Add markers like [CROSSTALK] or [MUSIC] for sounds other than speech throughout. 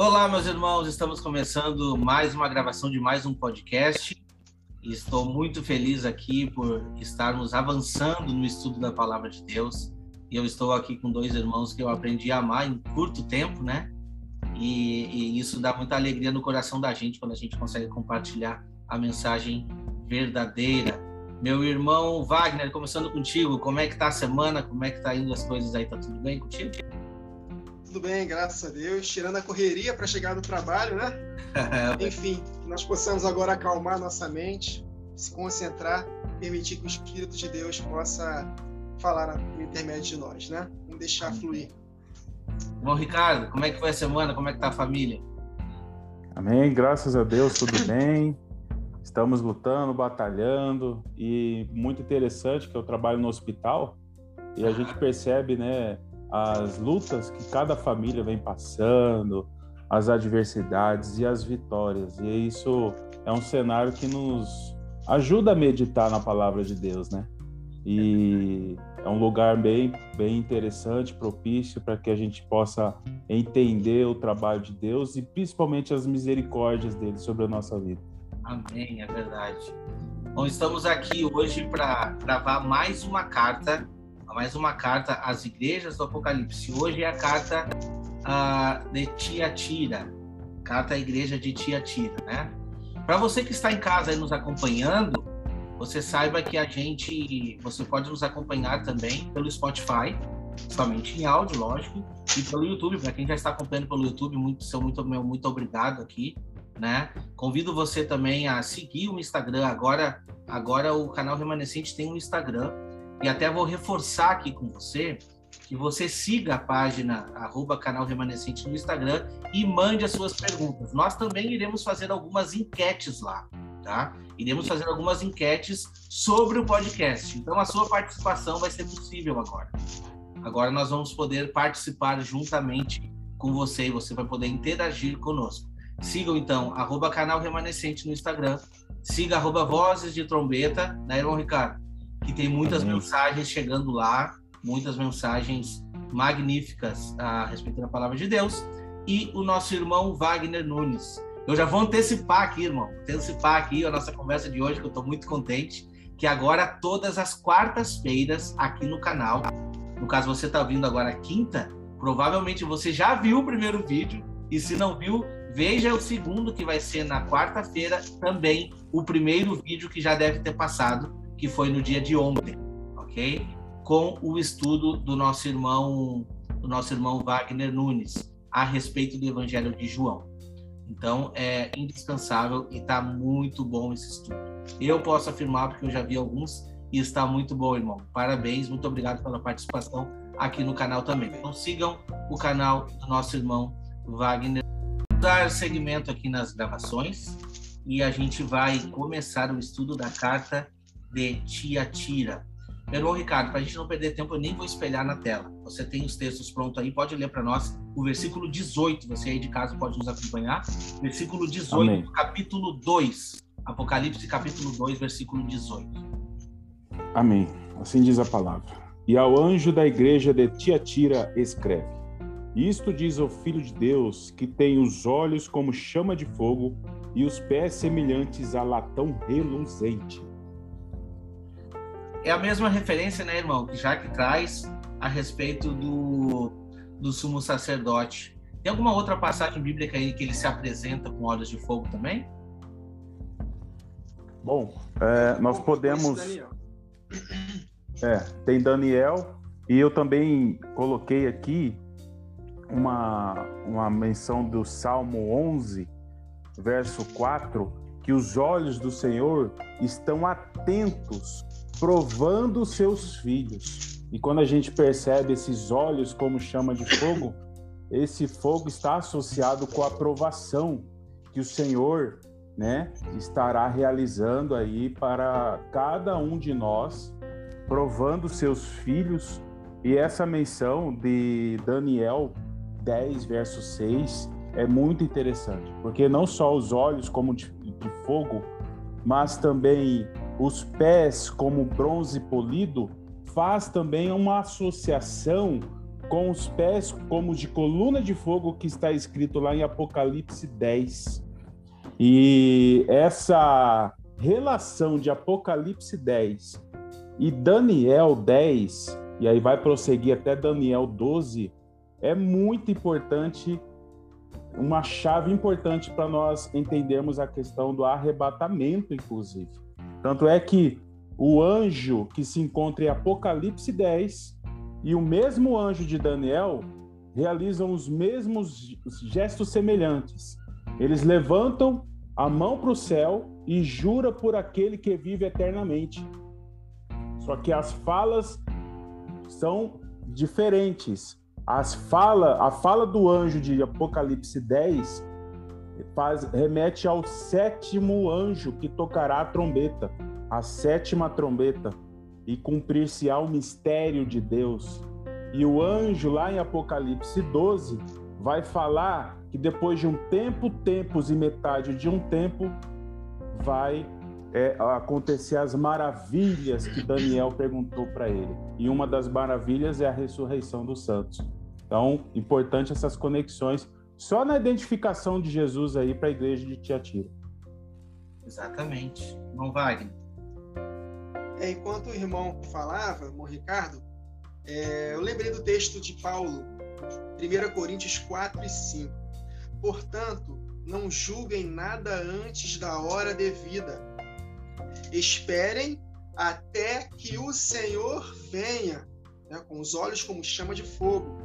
Olá, meus irmãos, estamos começando mais uma gravação de mais um podcast. Estou muito feliz aqui por estarmos avançando no estudo da palavra de Deus. E eu estou aqui com dois irmãos que eu aprendi a amar em curto tempo, né? E, e isso dá muita alegria no coração da gente quando a gente consegue compartilhar a mensagem verdadeira. Meu irmão Wagner, começando contigo, como é que tá a semana? Como é que tá indo as coisas aí? Tá tudo bem contigo? Tudo bem, graças a Deus. Tirando a correria para chegar no trabalho, né? [LAUGHS] Enfim, que nós possamos agora acalmar nossa mente, se concentrar, permitir que o Espírito de Deus possa falar no intermédio de nós, né? Vamos deixar fluir. Bom, Ricardo, como é que foi a semana? Como é que tá a família? Amém, graças a Deus, tudo [LAUGHS] bem. Estamos lutando, batalhando e muito interessante que eu trabalho no hospital e a gente percebe, né, as lutas que cada família vem passando, as adversidades e as vitórias. E isso é um cenário que nos ajuda a meditar na palavra de Deus, né? E é um lugar bem, bem interessante, propício para que a gente possa entender o trabalho de Deus e principalmente as misericórdias dele sobre a nossa vida. Amém, é verdade. Bom, estamos aqui hoje para gravar mais uma carta mais uma carta às igrejas do Apocalipse. Hoje é a carta uh, de Tiatira, carta à igreja de Tiatira, né? Para você que está em casa e nos acompanhando, você saiba que a gente, você pode nos acompanhar também pelo Spotify, somente em áudio, lógico, e pelo YouTube. Para quem já está acompanhando pelo YouTube, muito, seu muito, meu, muito obrigado aqui, né? Convido você também a seguir o Instagram. Agora, agora o canal Remanescente tem um Instagram e até vou reforçar aqui com você que você siga a página arroba canal remanescente no Instagram e mande as suas perguntas. Nós também iremos fazer algumas enquetes lá, tá? Iremos fazer algumas enquetes sobre o podcast. Então a sua participação vai ser possível agora. Agora nós vamos poder participar juntamente com você e você vai poder interagir conosco. Sigam então arroba canal remanescente no Instagram. Siga arroba vozes de trombeta, né, irmão Ricardo? Que tem muitas Amém. mensagens chegando lá, muitas mensagens magníficas a respeito da palavra de Deus. E o nosso irmão Wagner Nunes. Eu já vou antecipar aqui, irmão, antecipar aqui a nossa conversa de hoje, que eu estou muito contente, que agora todas as quartas-feiras aqui no canal, no caso você está vindo agora quinta, provavelmente você já viu o primeiro vídeo, e se não viu, veja o segundo que vai ser na quarta-feira também, o primeiro vídeo que já deve ter passado, que foi no dia de ontem, ok? Com o estudo do nosso irmão, do nosso irmão Wagner Nunes a respeito do Evangelho de João. Então é indispensável e está muito bom esse estudo. Eu posso afirmar porque eu já vi alguns e está muito bom, irmão. Parabéns, muito obrigado pela participação aqui no canal também. Então sigam o canal do nosso irmão Wagner. Vou dar segmento aqui nas gravações e a gente vai começar o estudo da carta de Tiatira. Meu Ricardo, para a gente não perder tempo, eu nem vou espelhar na tela. Você tem os textos prontos aí, pode ler para nós o versículo 18. Você aí de casa pode nos acompanhar. Versículo 18, Amém. capítulo 2. Apocalipse, capítulo 2, versículo 18. Amém. Assim diz a palavra. E ao anjo da igreja de Tiatira escreve: Isto diz o Filho de Deus, que tem os olhos como chama de fogo e os pés semelhantes a latão reluzente é a mesma referência, né, irmão, que já que traz a respeito do, do sumo sacerdote. Tem alguma outra passagem bíblica aí que ele se apresenta com olhos de fogo também? Bom, é, nós podemos. É, tem Daniel, e eu também coloquei aqui uma, uma menção do Salmo 11, verso 4, que os olhos do Senhor estão atentos provando seus filhos. E quando a gente percebe esses olhos como chama de fogo, esse fogo está associado com a provação que o Senhor, né, estará realizando aí para cada um de nós, provando seus filhos. E essa menção de Daniel 10, verso 6, é muito interessante, porque não só os olhos como de, de fogo, mas também os pés como bronze polido, faz também uma associação com os pés como de coluna de fogo, que está escrito lá em Apocalipse 10. E essa relação de Apocalipse 10 e Daniel 10, e aí vai prosseguir até Daniel 12, é muito importante, uma chave importante para nós entendermos a questão do arrebatamento, inclusive. Tanto é que o anjo que se encontra em Apocalipse 10 e o mesmo anjo de Daniel realizam os mesmos gestos semelhantes. Eles levantam a mão para o céu e jura por aquele que vive eternamente. Só que as falas são diferentes. As fala, a fala do anjo de Apocalipse 10 faz, remete ao sétimo anjo que tocará a trombeta, a sétima trombeta e cumprir-se-á o mistério de Deus. E o anjo, lá em Apocalipse 12, vai falar que depois de um tempo, tempos e metade de um tempo, vai é, acontecer as maravilhas que Daniel perguntou para ele. E uma das maravilhas é a ressurreição dos santos. Então, importante essas conexões só na identificação de Jesus aí para a igreja de Tiatira. Exatamente. Não Wagner. É, enquanto o irmão falava, o irmão Ricardo, é, eu lembrei do texto de Paulo, 1 Coríntios 4 e 5. Portanto, não julguem nada antes da hora devida. Esperem até que o Senhor venha, né, com os olhos como chama de fogo.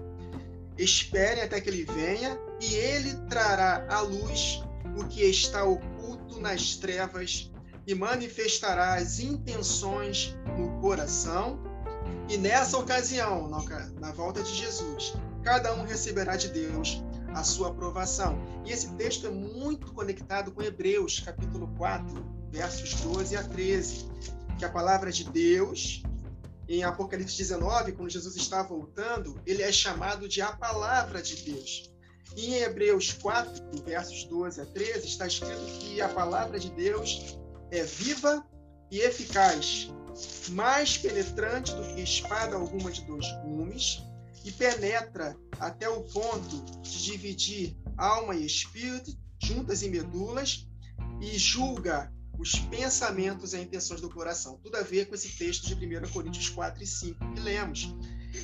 Esperem até que ele venha e ele trará à luz o que está oculto nas trevas e manifestará as intenções no coração. E nessa ocasião, na volta de Jesus, cada um receberá de Deus a sua aprovação. E esse texto é muito conectado com Hebreus, capítulo 4, versos 12 a 13, que a palavra de Deus, em Apocalipse 19, quando Jesus está voltando, ele é chamado de a palavra de Deus. Em Hebreus 4, versos 12 a 13, está escrito que a palavra de Deus é viva e eficaz, mais penetrante do que espada alguma de dois gumes, e penetra até o ponto de dividir alma e espírito, juntas e medulas, e julga os pensamentos e intenções do coração. Tudo a ver com esse texto de 1 Coríntios 4 e 5 que lemos.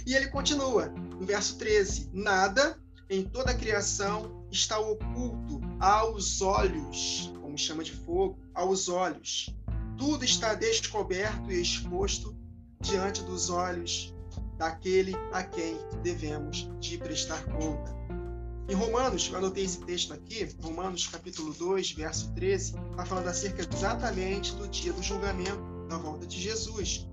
E ele continua, no verso 13: Nada em toda a criação está oculto aos olhos chama de fogo, aos olhos. Tudo está descoberto e exposto diante dos olhos daquele a quem devemos de prestar conta. Em Romanos, eu anotei esse texto aqui, Romanos capítulo 2, verso 13, está falando acerca exatamente do dia do julgamento, da volta de Jesus.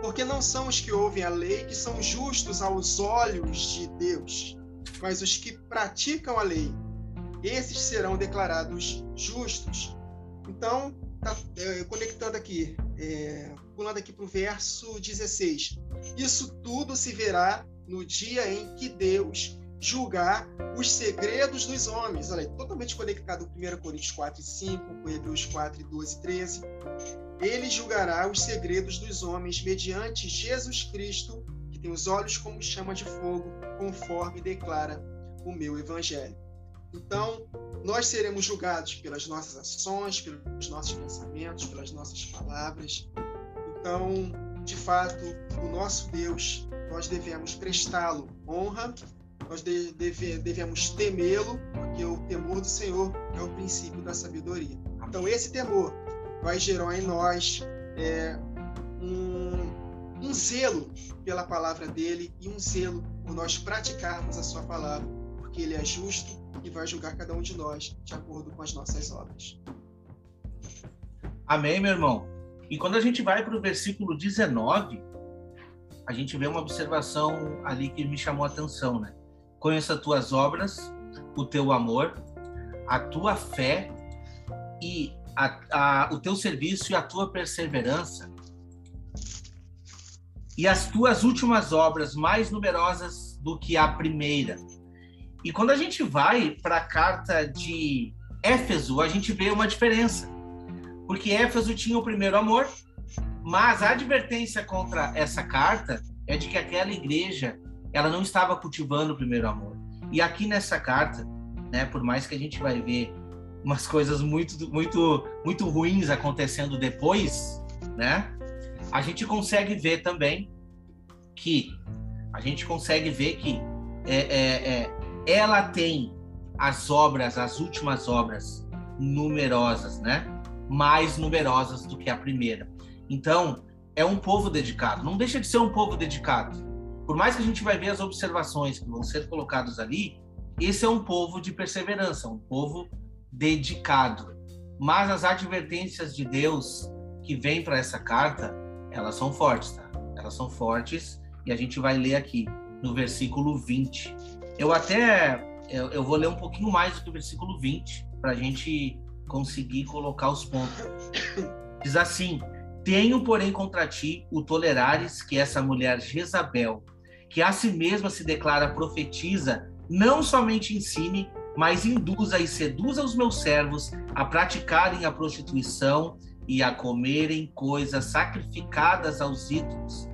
Porque não são os que ouvem a lei que são justos aos olhos de Deus, mas os que praticam a lei esses serão declarados justos. Então, tá, é, conectando aqui, é, pulando aqui para o verso 16. Isso tudo se verá no dia em que Deus julgar os segredos dos homens. Olha, totalmente conectado com 1 Coríntios 4 e 5, com Hebreus 4 12 e 13. Ele julgará os segredos dos homens mediante Jesus Cristo, que tem os olhos como chama de fogo, conforme declara o meu evangelho. Então, nós seremos julgados pelas nossas ações, pelos nossos pensamentos, pelas nossas palavras. Então, de fato, o nosso Deus, nós devemos prestá-lo honra, nós deve, devemos temê-lo, porque o temor do Senhor é o princípio da sabedoria. Então, esse temor vai gerar em nós é, um, um zelo pela palavra dele e um zelo por nós praticarmos a sua palavra, porque ele é justo e vai julgar cada um de nós de acordo com as nossas obras. Amém, meu irmão? E quando a gente vai para o versículo 19, a gente vê uma observação ali que me chamou a atenção, né? Conheça as tuas obras, o teu amor, a tua fé e a, a, o teu serviço e a tua perseverança e as tuas últimas obras mais numerosas do que a primeira e quando a gente vai para a carta de Éfeso, a gente vê uma diferença. Porque Éfeso tinha o primeiro amor, mas a advertência contra essa carta é de que aquela igreja ela não estava cultivando o primeiro amor. E aqui nessa carta, né, por mais que a gente vai ver umas coisas muito, muito, muito ruins acontecendo depois, né? A gente consegue ver também que a gente consegue ver que é, é, é, ela tem as obras, as últimas obras numerosas, né? Mais numerosas do que a primeira. Então, é um povo dedicado. Não deixa de ser um povo dedicado. Por mais que a gente vai ver as observações que vão ser colocadas ali, esse é um povo de perseverança, um povo dedicado. Mas as advertências de Deus que vêm para essa carta, elas são fortes, tá? Elas são fortes e a gente vai ler aqui no versículo 20. Eu até eu, eu vou ler um pouquinho mais do que o versículo 20 para a gente conseguir colocar os pontos. Diz assim: Tenho, porém, contra ti o tolerares que essa mulher Jezabel, que a si mesma se declara profetiza, não somente ensine, mas induza e seduza os meus servos a praticarem a prostituição e a comerem coisas sacrificadas aos ídolos.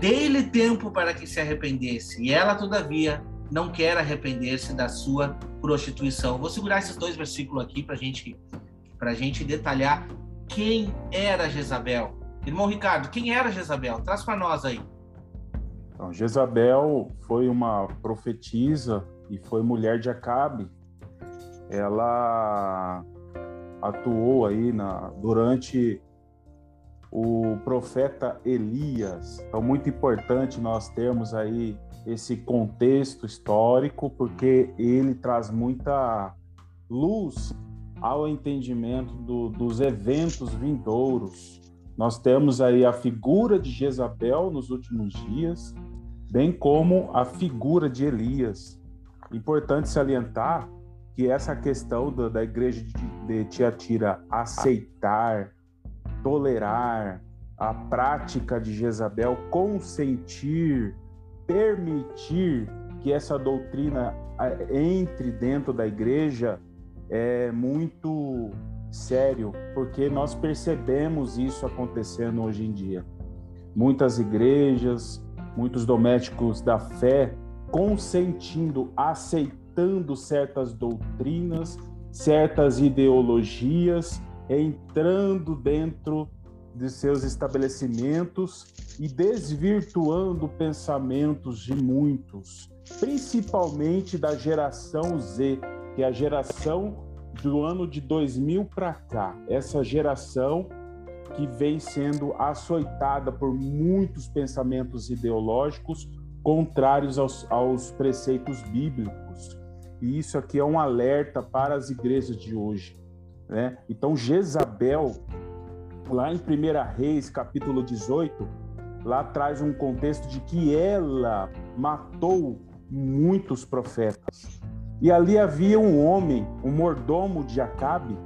Dei-lhe tempo para que se arrependesse, e ela, todavia, não quer arrepender-se da sua prostituição. Vou segurar esses dois versículos aqui para gente, a gente detalhar quem era Jezabel. Irmão Ricardo, quem era Jezabel? Traz para nós aí. Então, Jezabel foi uma profetisa e foi mulher de Acabe. Ela atuou aí na, durante o profeta Elias. Então, muito importante nós termos aí esse contexto histórico, porque ele traz muita luz ao entendimento do, dos eventos vindouros. Nós temos aí a figura de Jezabel nos últimos dias, bem como a figura de Elias. Importante salientar que essa questão da, da igreja de, de Tiatira aceitar, tolerar a prática de Jezabel, consentir, permitir que essa doutrina entre dentro da igreja é muito sério, porque nós percebemos isso acontecendo hoje em dia. Muitas igrejas, muitos domésticos da fé consentindo, aceitando certas doutrinas, certas ideologias, entrando dentro de seus estabelecimentos e desvirtuando pensamentos de muitos, principalmente da geração Z, que é a geração do ano de 2000 para cá. Essa geração que vem sendo açoitada por muitos pensamentos ideológicos contrários aos, aos preceitos bíblicos. E isso aqui é um alerta para as igrejas de hoje. Né? Então, Jezabel, lá em 1 Reis, capítulo 18, lá traz um contexto de que ela matou muitos profetas. E ali havia um homem, um mordomo de Acabe,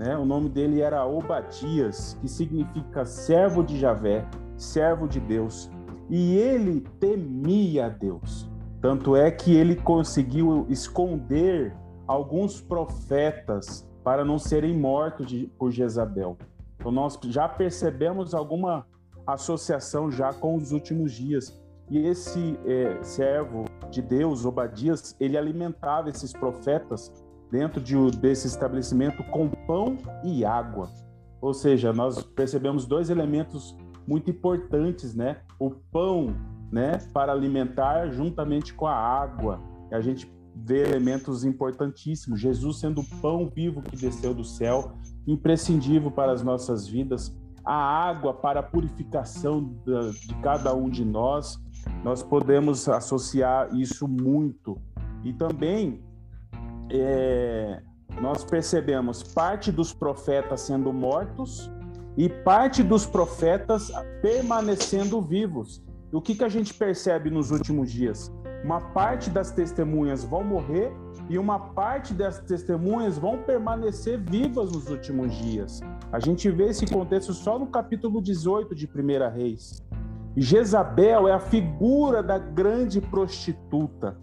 né? O nome dele era Obadias, que significa servo de Javé, servo de Deus. E ele temia Deus. Tanto é que ele conseguiu esconder alguns profetas para não serem mortos de, por Jezabel. Então nós já percebemos alguma associação já com os últimos dias. E esse é, servo de Deus, Obadias, ele alimentava esses profetas dentro de, desse estabelecimento com pão e água. Ou seja, nós percebemos dois elementos muito importantes, né? O pão, né, para alimentar juntamente com a água. A gente vê elementos importantíssimos. Jesus sendo o pão vivo que desceu do céu, imprescindível para as nossas vidas. A água para a purificação de cada um de nós. Nós podemos associar isso muito. E também é, nós percebemos parte dos profetas sendo mortos e parte dos profetas permanecendo vivos. E o que, que a gente percebe nos últimos dias? Uma parte das testemunhas vão morrer e uma parte das testemunhas vão permanecer vivas nos últimos dias. A gente vê esse contexto só no capítulo 18 de 1 Reis. Jezabel é a figura da grande prostituta.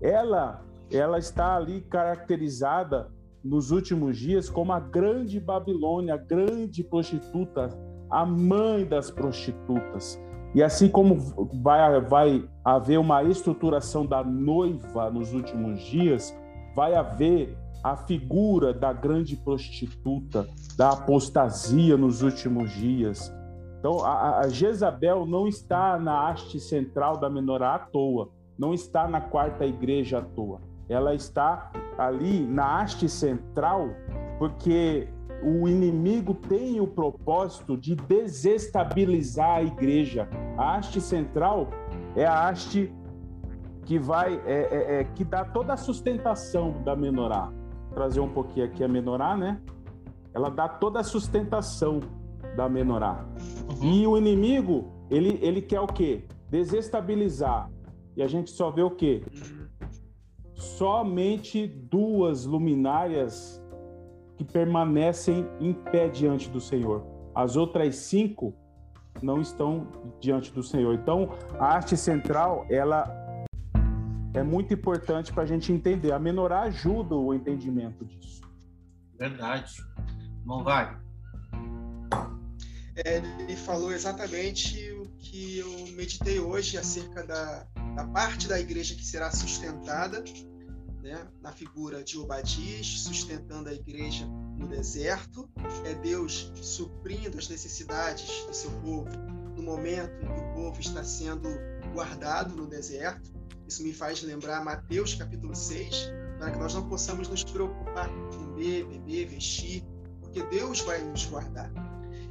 Ela, ela está ali caracterizada nos últimos dias como a grande Babilônia, a grande prostituta, a mãe das prostitutas. E assim como vai, vai haver uma estruturação da noiva nos últimos dias, vai haver a figura da grande prostituta, da apostasia nos últimos dias. Então, a, a Jezabel não está na haste central da menorá à toa, não está na quarta igreja à toa. Ela está ali na haste central porque o inimigo tem o propósito de desestabilizar a igreja. A haste central é a haste que vai é, é, é, que dá toda a sustentação da menorá. Vou trazer um pouquinho aqui a menorá, né? Ela dá toda a sustentação da menorá. Uhum. E o inimigo, ele, ele quer o quê? Desestabilizar. E a gente só vê o quê? Somente duas luminárias que permanecem em pé diante do Senhor. As outras cinco não estão diante do Senhor. Então, a arte central, ela é muito importante para a gente entender. A menorá ajuda o entendimento disso. Verdade. Não vai. É, ele falou exatamente o que eu meditei hoje acerca da, da parte da igreja que será sustentada né, na figura de Obadias, sustentando a igreja no deserto, é Deus suprindo as necessidades do seu povo no momento em que o povo está sendo guardado no deserto. Isso me faz lembrar Mateus capítulo 6, para que nós não possamos nos preocupar com comer, beber, vestir, porque Deus vai nos guardar.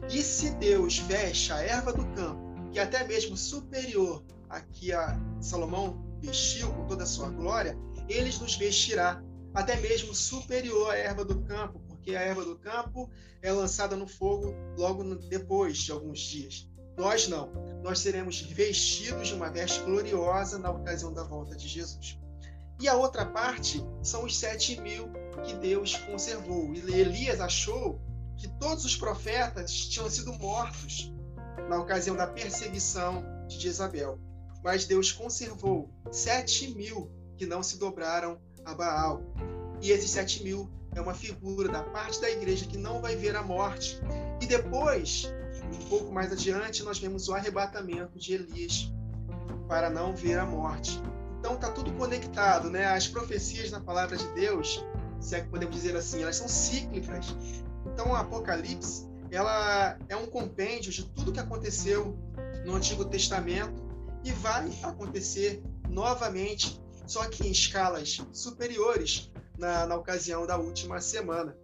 E se Deus veste a erva do campo, que é até mesmo superior a que a Salomão vestiu com toda a sua glória, eles nos vestirá, até mesmo superior à erva do campo, porque a erva do campo é lançada no fogo logo depois de alguns dias. Nós não. Nós seremos vestidos de uma veste gloriosa na ocasião da volta de Jesus. E a outra parte são os sete mil que Deus conservou. E Elias achou que todos os profetas tinham sido mortos na ocasião da perseguição de Jezabel. Mas Deus conservou sete mil que não se dobraram a Baal. E esses sete mil é uma figura da parte da igreja que não vai ver a morte. E depois, um pouco mais adiante, nós vemos o arrebatamento de Elias para não ver a morte. Então está tudo conectado, né? As profecias na palavra de Deus, se é que podemos dizer assim, elas são cíclicas. Então o Apocalipse, ela é um compêndio de tudo que aconteceu no Antigo Testamento e vai acontecer novamente só que em escalas superiores na, na ocasião da última semana.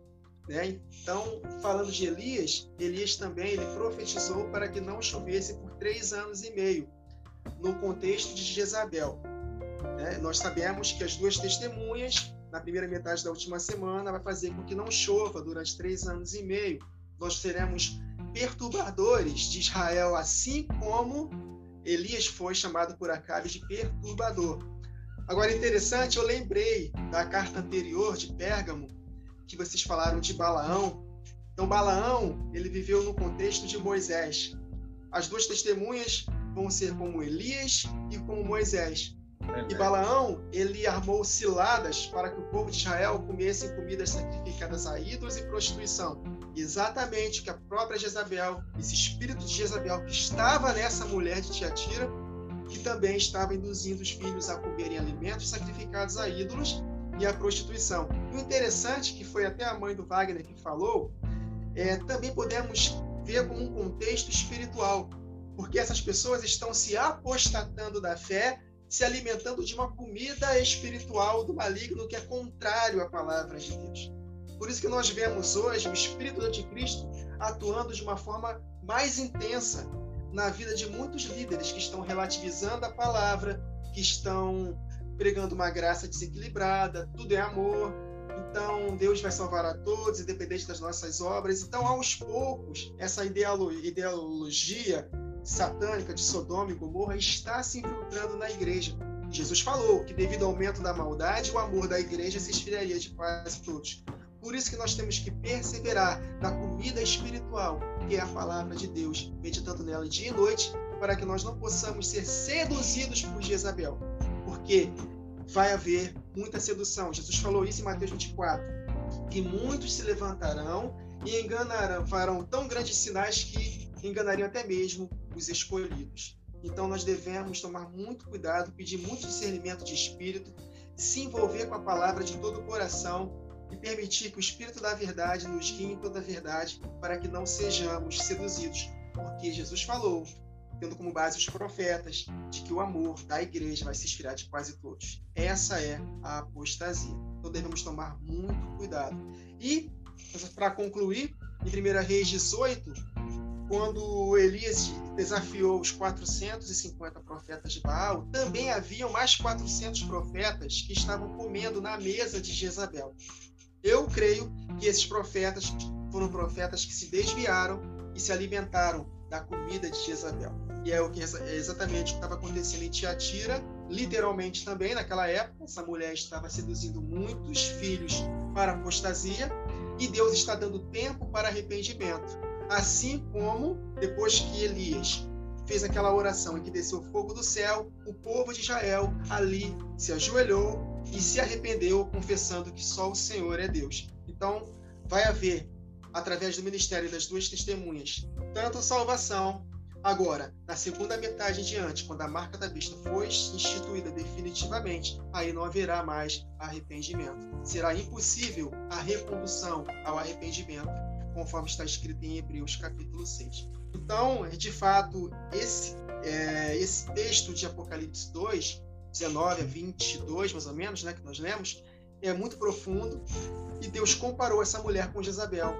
Né? Então, falando de Elias, Elias também ele profetizou para que não chovesse por três anos e meio, no contexto de Jezabel. Né? Nós sabemos que as duas testemunhas, na primeira metade da última semana, vai fazer com que não chova durante três anos e meio. Nós seremos perturbadores de Israel, assim como Elias foi chamado por Acabe de perturbador. Agora, interessante, eu lembrei da carta anterior de Pérgamo, que vocês falaram de Balaão. Então, Balaão, ele viveu no contexto de Moisés. As duas testemunhas vão ser como Elias e como Moisés. E Balaão, ele armou ciladas para que o povo de Israel comesse comidas sacrificadas a ídolos e prostituição. Exatamente o que a própria Jezabel, esse espírito de Jezabel que estava nessa mulher de Tiatira, que também estava induzindo os filhos a comerem alimentos sacrificados a ídolos e a prostituição. E o interessante, que foi até a mãe do Wagner que falou, é, também podemos ver como um contexto espiritual, porque essas pessoas estão se apostatando da fé, se alimentando de uma comida espiritual do maligno que é contrário à palavra de Deus. Por isso que nós vemos hoje o espírito do anticristo atuando de uma forma mais intensa, na vida de muitos líderes que estão relativizando a palavra, que estão pregando uma graça desequilibrada, tudo é amor, então Deus vai salvar a todos, independente das nossas obras. Então, aos poucos, essa ideologia satânica de Sodoma e Gomorra está se infiltrando na igreja. Jesus falou que, devido ao aumento da maldade, o amor da igreja se esfriaria de quase todos. Por isso que nós temos que perseverar na comida espiritual, que é a palavra de Deus, meditando nela dia e noite, para que nós não possamos ser seduzidos por Jezabel. Porque vai haver muita sedução. Jesus falou isso em Mateus 24, que muitos se levantarão e enganarão, farão tão grandes sinais que enganariam até mesmo os escolhidos. Então nós devemos tomar muito cuidado, pedir muito discernimento de espírito, se envolver com a palavra de todo o coração e permitir que o Espírito da Verdade nos guie em toda a verdade, para que não sejamos seduzidos. Porque Jesus falou, tendo como base os profetas, de que o amor da igreja vai se esfriar de quase todos. Essa é a apostasia. Então devemos tomar muito cuidado. E, para concluir, em 1 Reis 18, quando Elias desafiou os 450 profetas de Baal, também haviam mais 400 profetas que estavam comendo na mesa de Jezabel. Eu creio que esses profetas foram profetas que se desviaram e se alimentaram da comida de Jezabel. E é o que é exatamente o que estava acontecendo em Tiatira, literalmente também naquela época. Essa mulher estava seduzindo muitos filhos para apostasia e Deus está dando tempo para arrependimento. Assim como depois que Elias fez aquela oração em que desceu fogo do céu, o povo de Israel ali se ajoelhou e se arrependeu, confessando que só o Senhor é Deus. Então, vai haver, através do ministério das duas testemunhas, tanto salvação. Agora, na segunda metade em diante, quando a marca da besta for instituída definitivamente, aí não haverá mais arrependimento. Será impossível a recondução ao arrependimento, conforme está escrito em Hebreus capítulo 6. Então, de fato, esse, é, esse texto de Apocalipse 2, 19 a 22, mais ou menos, né, que nós lemos, é muito profundo. E Deus comparou essa mulher com Jezabel,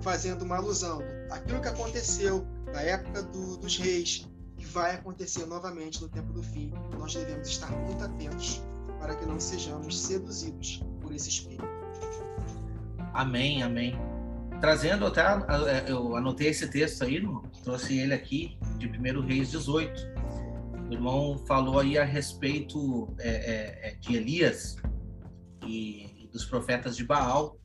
fazendo uma alusão àquilo que aconteceu na época do, dos reis, que vai acontecer novamente no tempo do fim. Nós devemos estar muito atentos para que não sejamos seduzidos por esse espírito. Amém, amém. Trazendo até, eu anotei esse texto aí, trouxe ele aqui, de 1 Reis 18 o irmão falou aí a respeito é, é, é, de Elias e, e, dos profetas de Baal.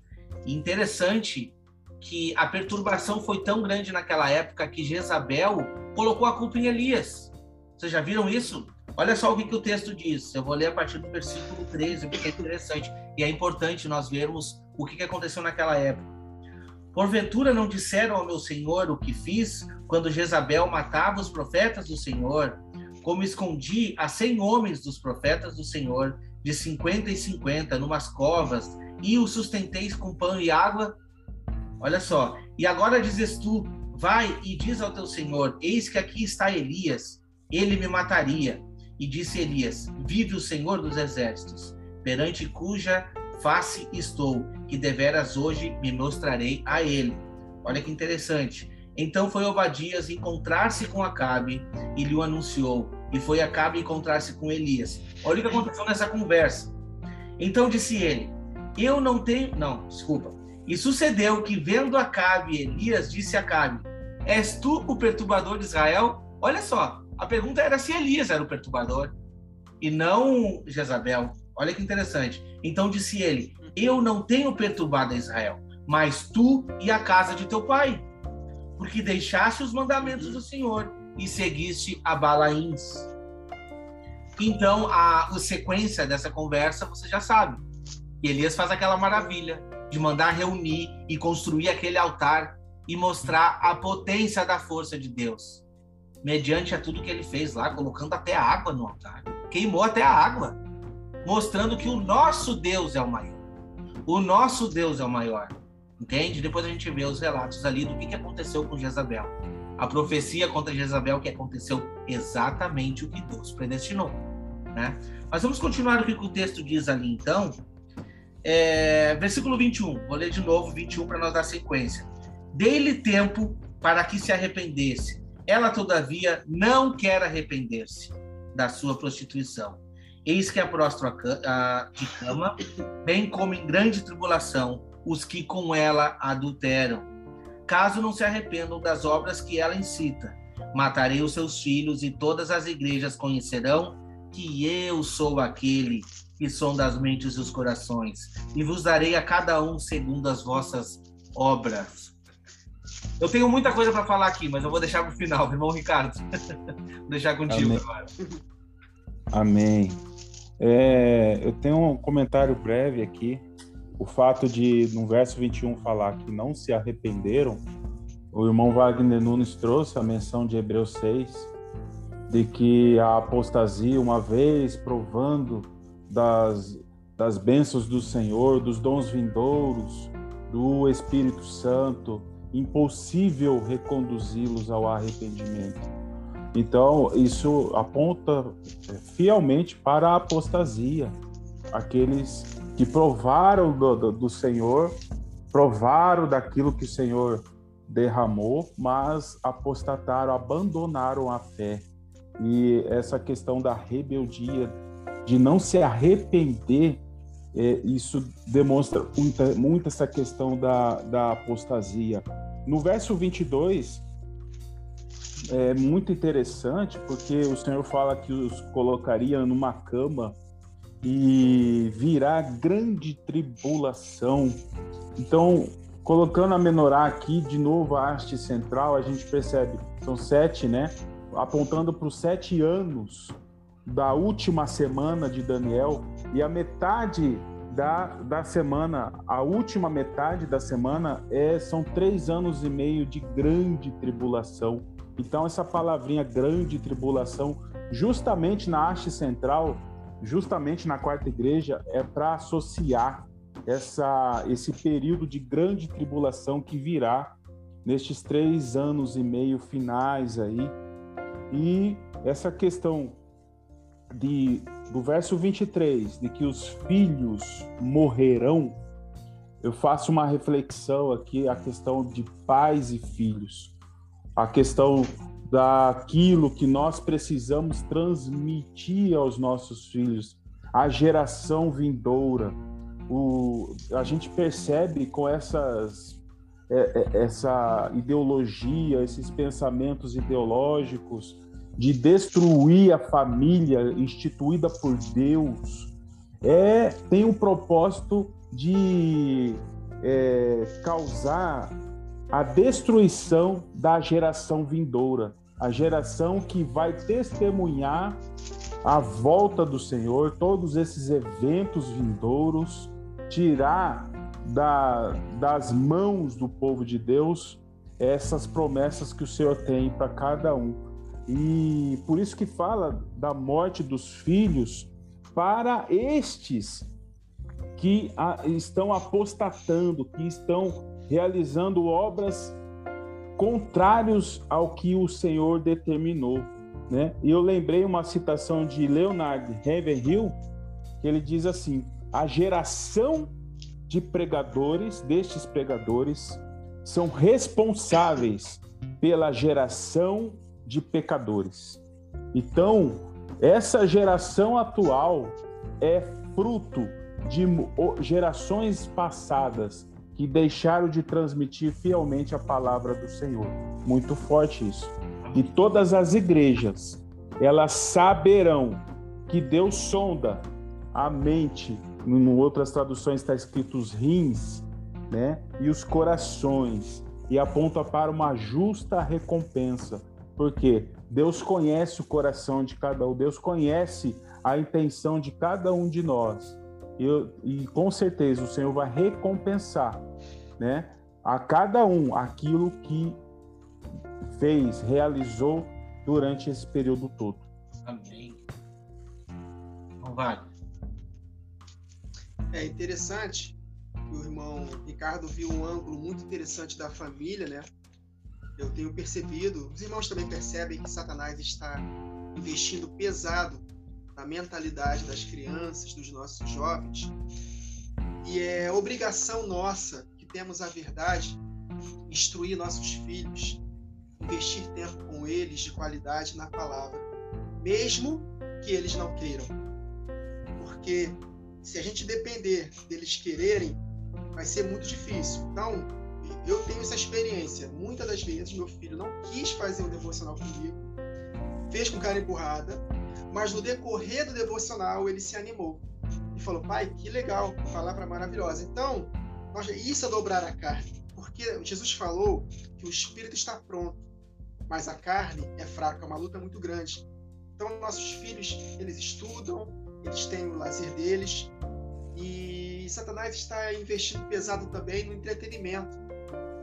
E interessante que a perturbação foi tão grande naquela época que Jezabel colocou a culpa em Elias. Vocês já viram isso? Olha só o que, que o texto diz. Eu vou ler a partir do versículo 13, porque é interessante. E é importante nós vermos o que, que aconteceu naquela época. Porventura não disseram ao meu senhor o que fiz quando Jezabel matava os profetas do Senhor como escondi a cem homens dos profetas do Senhor, de cinquenta e cinquenta, numas covas, e os sustenteis com pão e água. Olha só. E agora dizes tu: Vai e diz ao teu Senhor: Eis que aqui está Elias, ele me mataria. E disse Elias: Vive o Senhor dos exércitos, perante cuja face estou, que deveras hoje me mostrarei a ele. Olha que interessante. Então foi Obadias encontrar-se com Acabe e lhe anunciou. E foi Acabe encontrar-se com Elias. Olha o que aconteceu nessa conversa. Então disse ele: Eu não tenho. Não, desculpa. E sucedeu que, vendo Acabe, Elias disse a Acabe: És tu o perturbador de Israel? Olha só, a pergunta era se Elias era o perturbador e não Jezabel. Olha que interessante. Então disse ele: Eu não tenho perturbado Israel, mas tu e a casa de teu pai porque deixaste os mandamentos do Senhor e seguiste a Balaíns. Então, a, a sequência dessa conversa você já sabe. E Elias faz aquela maravilha de mandar reunir e construir aquele altar e mostrar a potência da força de Deus, mediante a tudo que ele fez lá, colocando até a água no altar. Queimou até a água, mostrando que o nosso Deus é o maior. O nosso Deus é o maior. Entende? Depois a gente vê os relatos ali do que, que aconteceu com Jezabel. A profecia contra Jezabel que aconteceu exatamente o que Deus predestinou. Né? Mas vamos continuar o que o texto diz ali então. É, versículo 21, vou ler de novo 21 para nós dar sequência. Dê-lhe tempo para que se arrependesse. Ela, todavia, não quer arrepender-se da sua prostituição. Eis que a prostra de cama, bem como em grande tribulação, os que com ela adulteram. Caso não se arrependam das obras que ela incita, matarei os seus filhos e todas as igrejas conhecerão que eu sou aquele que som das mentes e os corações, e vos darei a cada um segundo as vossas obras. Eu tenho muita coisa para falar aqui, mas eu vou deixar para o final, irmão Ricardo. [LAUGHS] vou deixar contigo Amém. agora. Amém. É, eu tenho um comentário breve aqui o fato de, no verso 21, falar que não se arrependeram, o irmão Wagner Nunes trouxe a menção de Hebreus 6, de que a apostasia, uma vez provando das, das bênçãos do Senhor, dos dons vindouros, do Espírito Santo, impossível reconduzi-los ao arrependimento. Então, isso aponta é, fielmente para a apostasia. Aqueles que provaram do, do, do Senhor, provaram daquilo que o Senhor derramou, mas apostataram, abandonaram a fé. E essa questão da rebeldia, de não se arrepender, é, isso demonstra muita, muito essa questão da, da apostasia. No verso 22, é muito interessante, porque o Senhor fala que os colocaria numa cama e virá grande tribulação. Então, colocando a menorá aqui, de novo a haste central, a gente percebe, são sete, né? Apontando para os sete anos da última semana de Daniel e a metade da, da semana, a última metade da semana é, são três anos e meio de grande tribulação. Então essa palavrinha grande tribulação, justamente na haste central, justamente na quarta igreja, é para associar essa, esse período de grande tribulação que virá nestes três anos e meio finais aí. E essa questão de, do verso 23, de que os filhos morrerão, eu faço uma reflexão aqui, a questão de pais e filhos, a questão daquilo que nós precisamos transmitir aos nossos filhos, a geração vindoura. O, a gente percebe com essas é, é, essa ideologia, esses pensamentos ideológicos, de destruir a família instituída por Deus, é tem um propósito de é, causar a destruição da geração vindoura, a geração que vai testemunhar a volta do Senhor, todos esses eventos vindouros, tirar da, das mãos do povo de Deus essas promessas que o Senhor tem para cada um. E por isso que fala da morte dos filhos para estes que estão apostatando, que estão realizando obras contrários ao que o Senhor determinou, né? E eu lembrei uma citação de Leonard Ravenhill, que ele diz assim: a geração de pregadores, destes pregadores, são responsáveis pela geração de pecadores. Então, essa geração atual é fruto de gerações passadas que deixaram de transmitir fielmente a palavra do Senhor. Muito forte isso. E todas as igrejas, elas saberão que Deus sonda a mente. Em outras traduções está escrito os rins, né? E os corações e aponta para uma justa recompensa. Porque Deus conhece o coração de cada um, Deus conhece a intenção de cada um de nós. E, e com certeza o Senhor vai recompensar né, a cada um aquilo que fez, realizou durante esse período todo. Amém. Não vale. É interessante que o irmão Ricardo viu um ângulo muito interessante da família, né? eu tenho percebido, os irmãos também percebem que Satanás está investindo pesado na mentalidade das crianças, dos nossos jovens. E é obrigação nossa, temos a verdade, instruir nossos filhos, investir tempo com eles de qualidade na palavra, mesmo que eles não queiram. Porque se a gente depender deles quererem, vai ser muito difícil. Então, eu tenho essa experiência. Muitas das vezes meu filho não quis fazer o devocional comigo, fez com cara empurrada, mas no decorrer do devocional ele se animou e falou: Pai, que legal, palavra maravilhosa. Então, isso é dobrar a carne, porque Jesus falou que o espírito está pronto, mas a carne é fraca, é uma luta muito grande. Então, nossos filhos, eles estudam, eles têm o lazer deles, e Satanás está investindo pesado também no entretenimento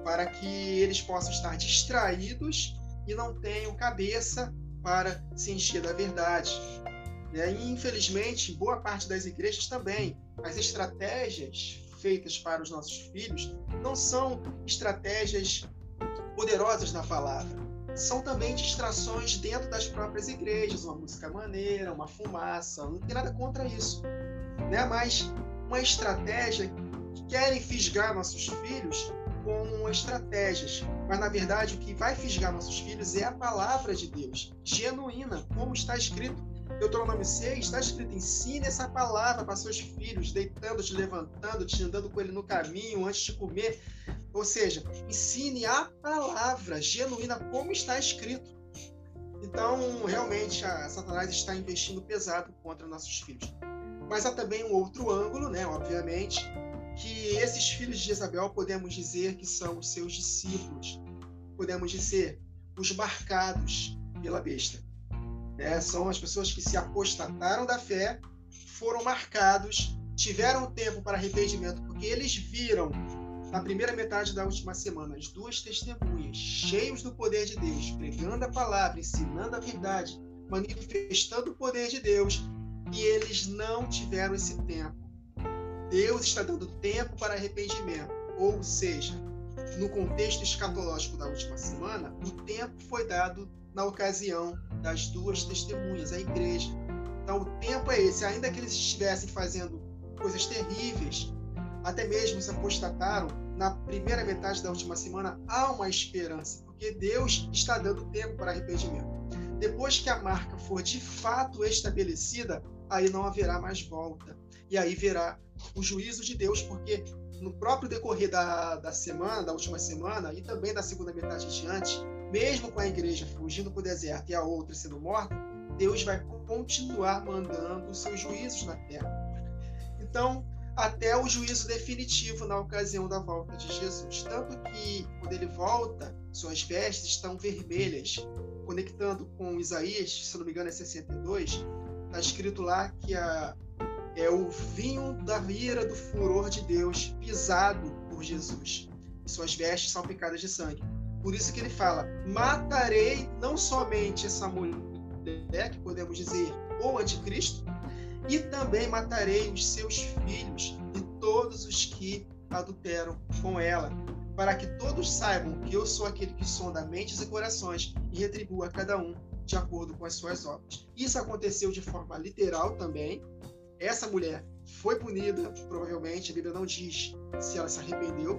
para que eles possam estar distraídos e não tenham cabeça para se encher da verdade. E, infelizmente, boa parte das igrejas também, as estratégias feitas para os nossos filhos não são estratégias poderosas na palavra. São também distrações dentro das próprias igrejas, uma música maneira, uma fumaça, não tem nada contra isso. Né? Mas uma estratégia que querem fisgar nossos filhos com estratégias. Mas, na verdade, o que vai fisgar nossos filhos é a palavra de Deus, genuína, como está escrito Deuteronômio 6 está escrito: ensine essa palavra para seus filhos, deitando, te levantando, te andando com ele no caminho, antes de comer. Ou seja, ensine a palavra genuína como está escrito. Então, realmente, a Satanás está investindo pesado contra nossos filhos. Mas há também um outro ângulo, né, obviamente, que esses filhos de Jezabel podemos dizer que são os seus discípulos. Podemos dizer os marcados pela besta. Né? São as pessoas que se apostataram da fé, foram marcados, tiveram tempo para arrependimento, porque eles viram na primeira metade da última semana as duas testemunhas, cheios do poder de Deus, pregando a palavra, ensinando a verdade, manifestando o poder de Deus, e eles não tiveram esse tempo. Deus está dando tempo para arrependimento, ou seja, no contexto escatológico da última semana, o tempo foi dado na ocasião das duas testemunhas, a igreja. Então, o tempo é esse. Ainda que eles estivessem fazendo coisas terríveis, até mesmo se apostataram, na primeira metade da última semana, há uma esperança, porque Deus está dando tempo para arrependimento. Depois que a marca for de fato estabelecida, aí não haverá mais volta. E aí verá o juízo de Deus, porque no próprio decorrer da, da semana, da última semana, e também da segunda metade diante, mesmo com a igreja fugindo para o deserto e a outra sendo morta, Deus vai continuar mandando os seus juízos na terra. Então, até o juízo definitivo na ocasião da volta de Jesus. Tanto que, quando ele volta, suas vestes estão vermelhas. Conectando com Isaías, se não me engano é 62, está escrito lá que a, é o vinho da ira do furor de Deus pisado por Jesus. E suas vestes são picadas de sangue. Por isso que ele fala: matarei não somente essa mulher, que podemos dizer o anticristo, e também matarei os seus filhos e todos os que adulteram com ela, para que todos saibam que eu sou aquele que sonda mentes e corações e retribua a cada um de acordo com as suas obras. Isso aconteceu de forma literal também. Essa mulher foi punida, provavelmente, a Bíblia não diz se ela se arrependeu,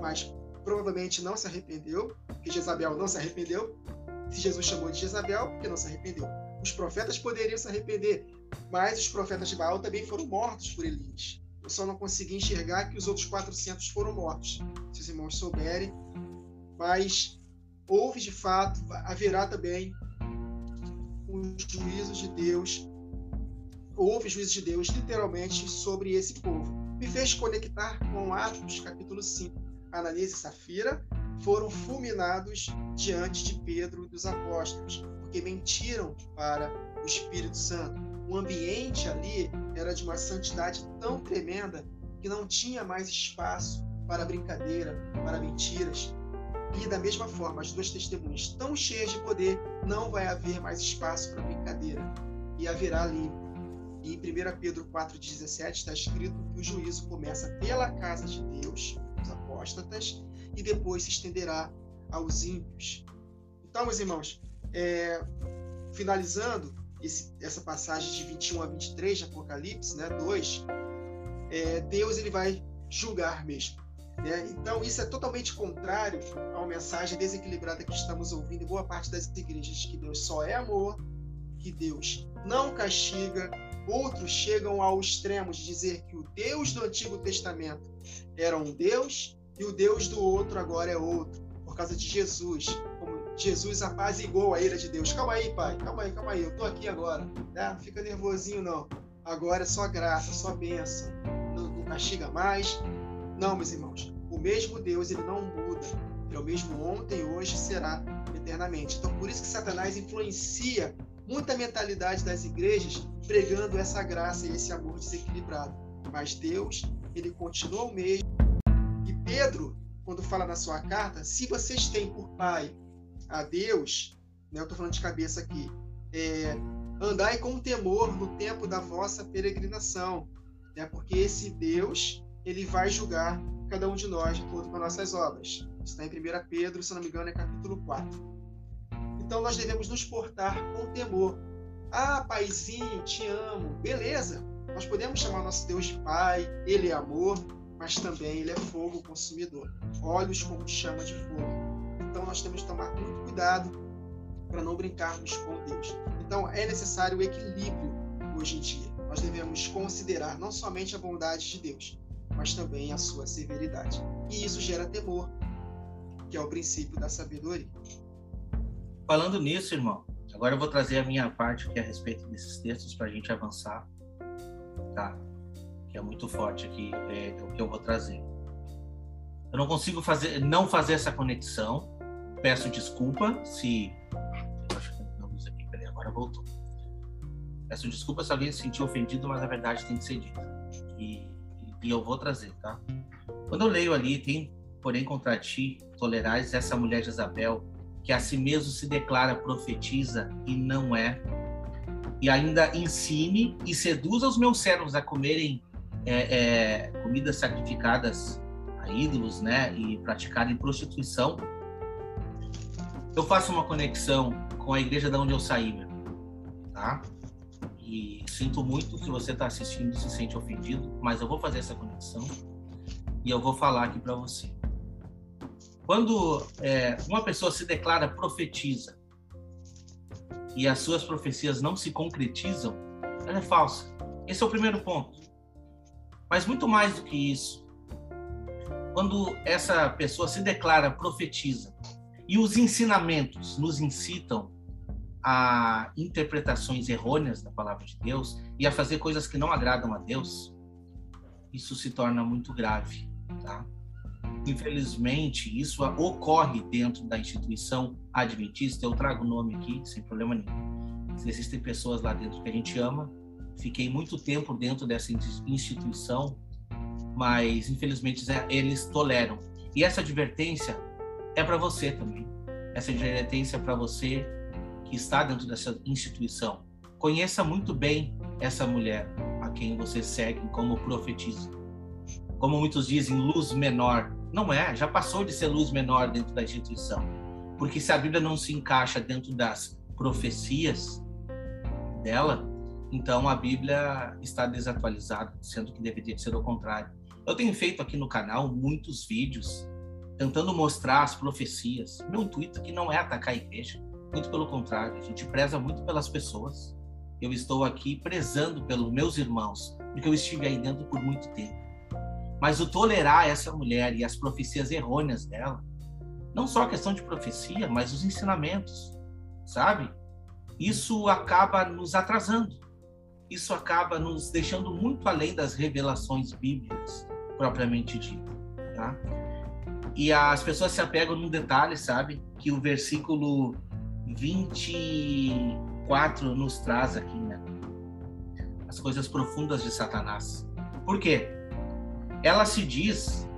mas provavelmente não se arrependeu, porque Jezabel não se arrependeu. Se Jesus chamou de Jezabel, porque não se arrependeu. Os profetas poderiam se arrepender, mas os profetas de Baal também foram mortos por Elias. Eu só não consegui enxergar que os outros 400 foram mortos, se os irmãos souberem. Mas houve de fato, haverá também o juízo de Deus, houve juízo de Deus literalmente sobre esse povo. Me fez conectar com Atos capítulo 5 Ananias e Safira foram fulminados diante de Pedro e dos apóstolos, porque mentiram para o Espírito Santo. O ambiente ali era de uma santidade tão tremenda que não tinha mais espaço para brincadeira, para mentiras. E da mesma forma, as duas testemunhas tão cheias de poder, não vai haver mais espaço para brincadeira. E haverá ali. E em 1 Pedro 4,17 está escrito que o juízo começa pela casa de Deus apóstatas e depois se estenderá aos ímpios. Então, meus irmãos, é, finalizando esse, essa passagem de 21 a 23 de Apocalipse, né, 2, é, Deus ele vai julgar mesmo. Né? Então, isso é totalmente contrário à mensagem desequilibrada que estamos ouvindo em boa parte das igrejas, que Deus só é amor, que Deus não castiga. Outros chegam ao extremo de dizer que o Deus do Antigo Testamento era um Deus e o Deus do outro agora é outro, por causa de Jesus. Como Jesus apazigou a ira de Deus. Calma aí, pai, calma aí, calma aí, eu tô aqui agora. Né? Não fica nervosinho, não. Agora é só graça, só bênção. Não, não castiga mais. Não, meus irmãos, o mesmo Deus, ele não muda. Ele é o mesmo ontem, hoje será eternamente. Então, por isso que Satanás influencia muita mentalidade das igrejas pregando essa graça e esse amor desequilibrado. Mas Deus, ele continua o mesmo Pedro, quando fala na sua carta, se vocês têm por pai a Deus, né, eu estou falando de cabeça aqui, é, andai com temor no tempo da vossa peregrinação, né? porque esse Deus ele vai julgar cada um de nós de acordo com as nossas obras. Está em 1 Pedro, se não me engano, é capítulo 4. Então nós devemos nos portar com temor. Ah, paizinho, te amo. Beleza. Nós podemos chamar nosso Deus de Pai, Ele é amor, mas também Ele é fogo consumidor. Olhos como chama de fogo. Então nós temos que tomar muito cuidado para não brincarmos com Deus. Então é necessário o equilíbrio hoje em dia. Nós devemos considerar não somente a bondade de Deus, mas também a sua severidade. E isso gera temor, que é o princípio da sabedoria. Falando nisso, irmão, agora eu vou trazer a minha parte aqui a respeito desses textos para a gente avançar, tá? É muito forte aqui, é, é o que eu vou trazer. Eu não consigo fazer, não fazer essa conexão. Peço desculpa se eu acho que não aqui, peraí, agora voltou. Peço desculpa se alguém se sentiu ofendido, mas a verdade tem que ser dita. E, e eu vou trazer, tá? Quando eu leio ali, tem, porém, contra ti, tolerais essa mulher Jezabel, que a si mesmo se declara profetiza e não é, e ainda ensine e seduza os meus servos a comerem é, é, comidas sacrificadas a ídolos, né, e praticarem prostituição. Eu faço uma conexão com a igreja da onde eu saí, meu, tá? E sinto muito se você está assistindo e se sente ofendido, mas eu vou fazer essa conexão e eu vou falar aqui para você. Quando é, uma pessoa se declara profetiza e as suas profecias não se concretizam, ela é falsa. Esse é o primeiro ponto. Mas muito mais do que isso, quando essa pessoa se declara profetiza e os ensinamentos nos incitam a interpretações errôneas da palavra de Deus e a fazer coisas que não agradam a Deus, isso se torna muito grave, tá? Infelizmente, isso ocorre dentro da instituição adventista. Eu trago o nome aqui, sem problema nenhum. Existem pessoas lá dentro que a gente ama. Fiquei muito tempo dentro dessa instituição, mas infelizmente eles toleram. E essa advertência é para você também. Essa advertência é para você que está dentro dessa instituição. Conheça muito bem essa mulher a quem você segue como profetiza. Como muitos dizem, luz menor não é, já passou de ser luz menor dentro da instituição. Porque se a Bíblia não se encaixa dentro das profecias dela, então a Bíblia está desatualizada, sendo que deveria ser o contrário. Eu tenho feito aqui no canal muitos vídeos tentando mostrar as profecias. Meu intuito aqui não é atacar a igreja, muito pelo contrário, a gente preza muito pelas pessoas. Eu estou aqui prezando pelos meus irmãos, porque eu estive aí dentro por muito tempo. Mas o tolerar essa mulher e as profecias errôneas dela, não só a questão de profecia, mas os ensinamentos, sabe? Isso acaba nos atrasando. Isso acaba nos deixando muito além das revelações bíblicas propriamente dita, tá? E as pessoas se apegam num detalhe, sabe? Que o versículo 24 nos traz aqui, né? As coisas profundas de Satanás. Por quê? ela se diz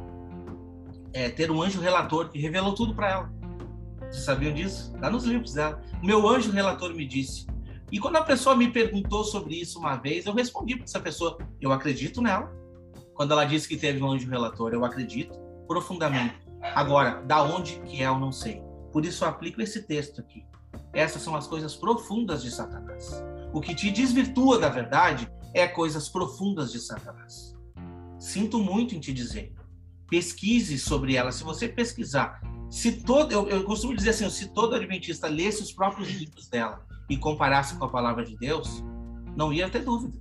é, ter um anjo relator que revelou tudo para ela. Vocês sabiam disso? Está nos livros dela. Meu anjo relator me disse. E quando a pessoa me perguntou sobre isso uma vez, eu respondi para essa pessoa: eu acredito nela. Quando ela disse que teve um anjo relator, eu acredito profundamente. Agora, da onde que é, eu não sei. Por isso eu aplico esse texto aqui. Essas são as coisas profundas de Satanás. O que te desvirtua da verdade é coisas profundas de Satanás. Sinto muito em te dizer. Pesquise sobre ela. Se você pesquisar, se todo, eu, eu costumo dizer assim, se todo adventista lesse os próprios livros dela e comparasse com a palavra de Deus, não ia ter dúvida.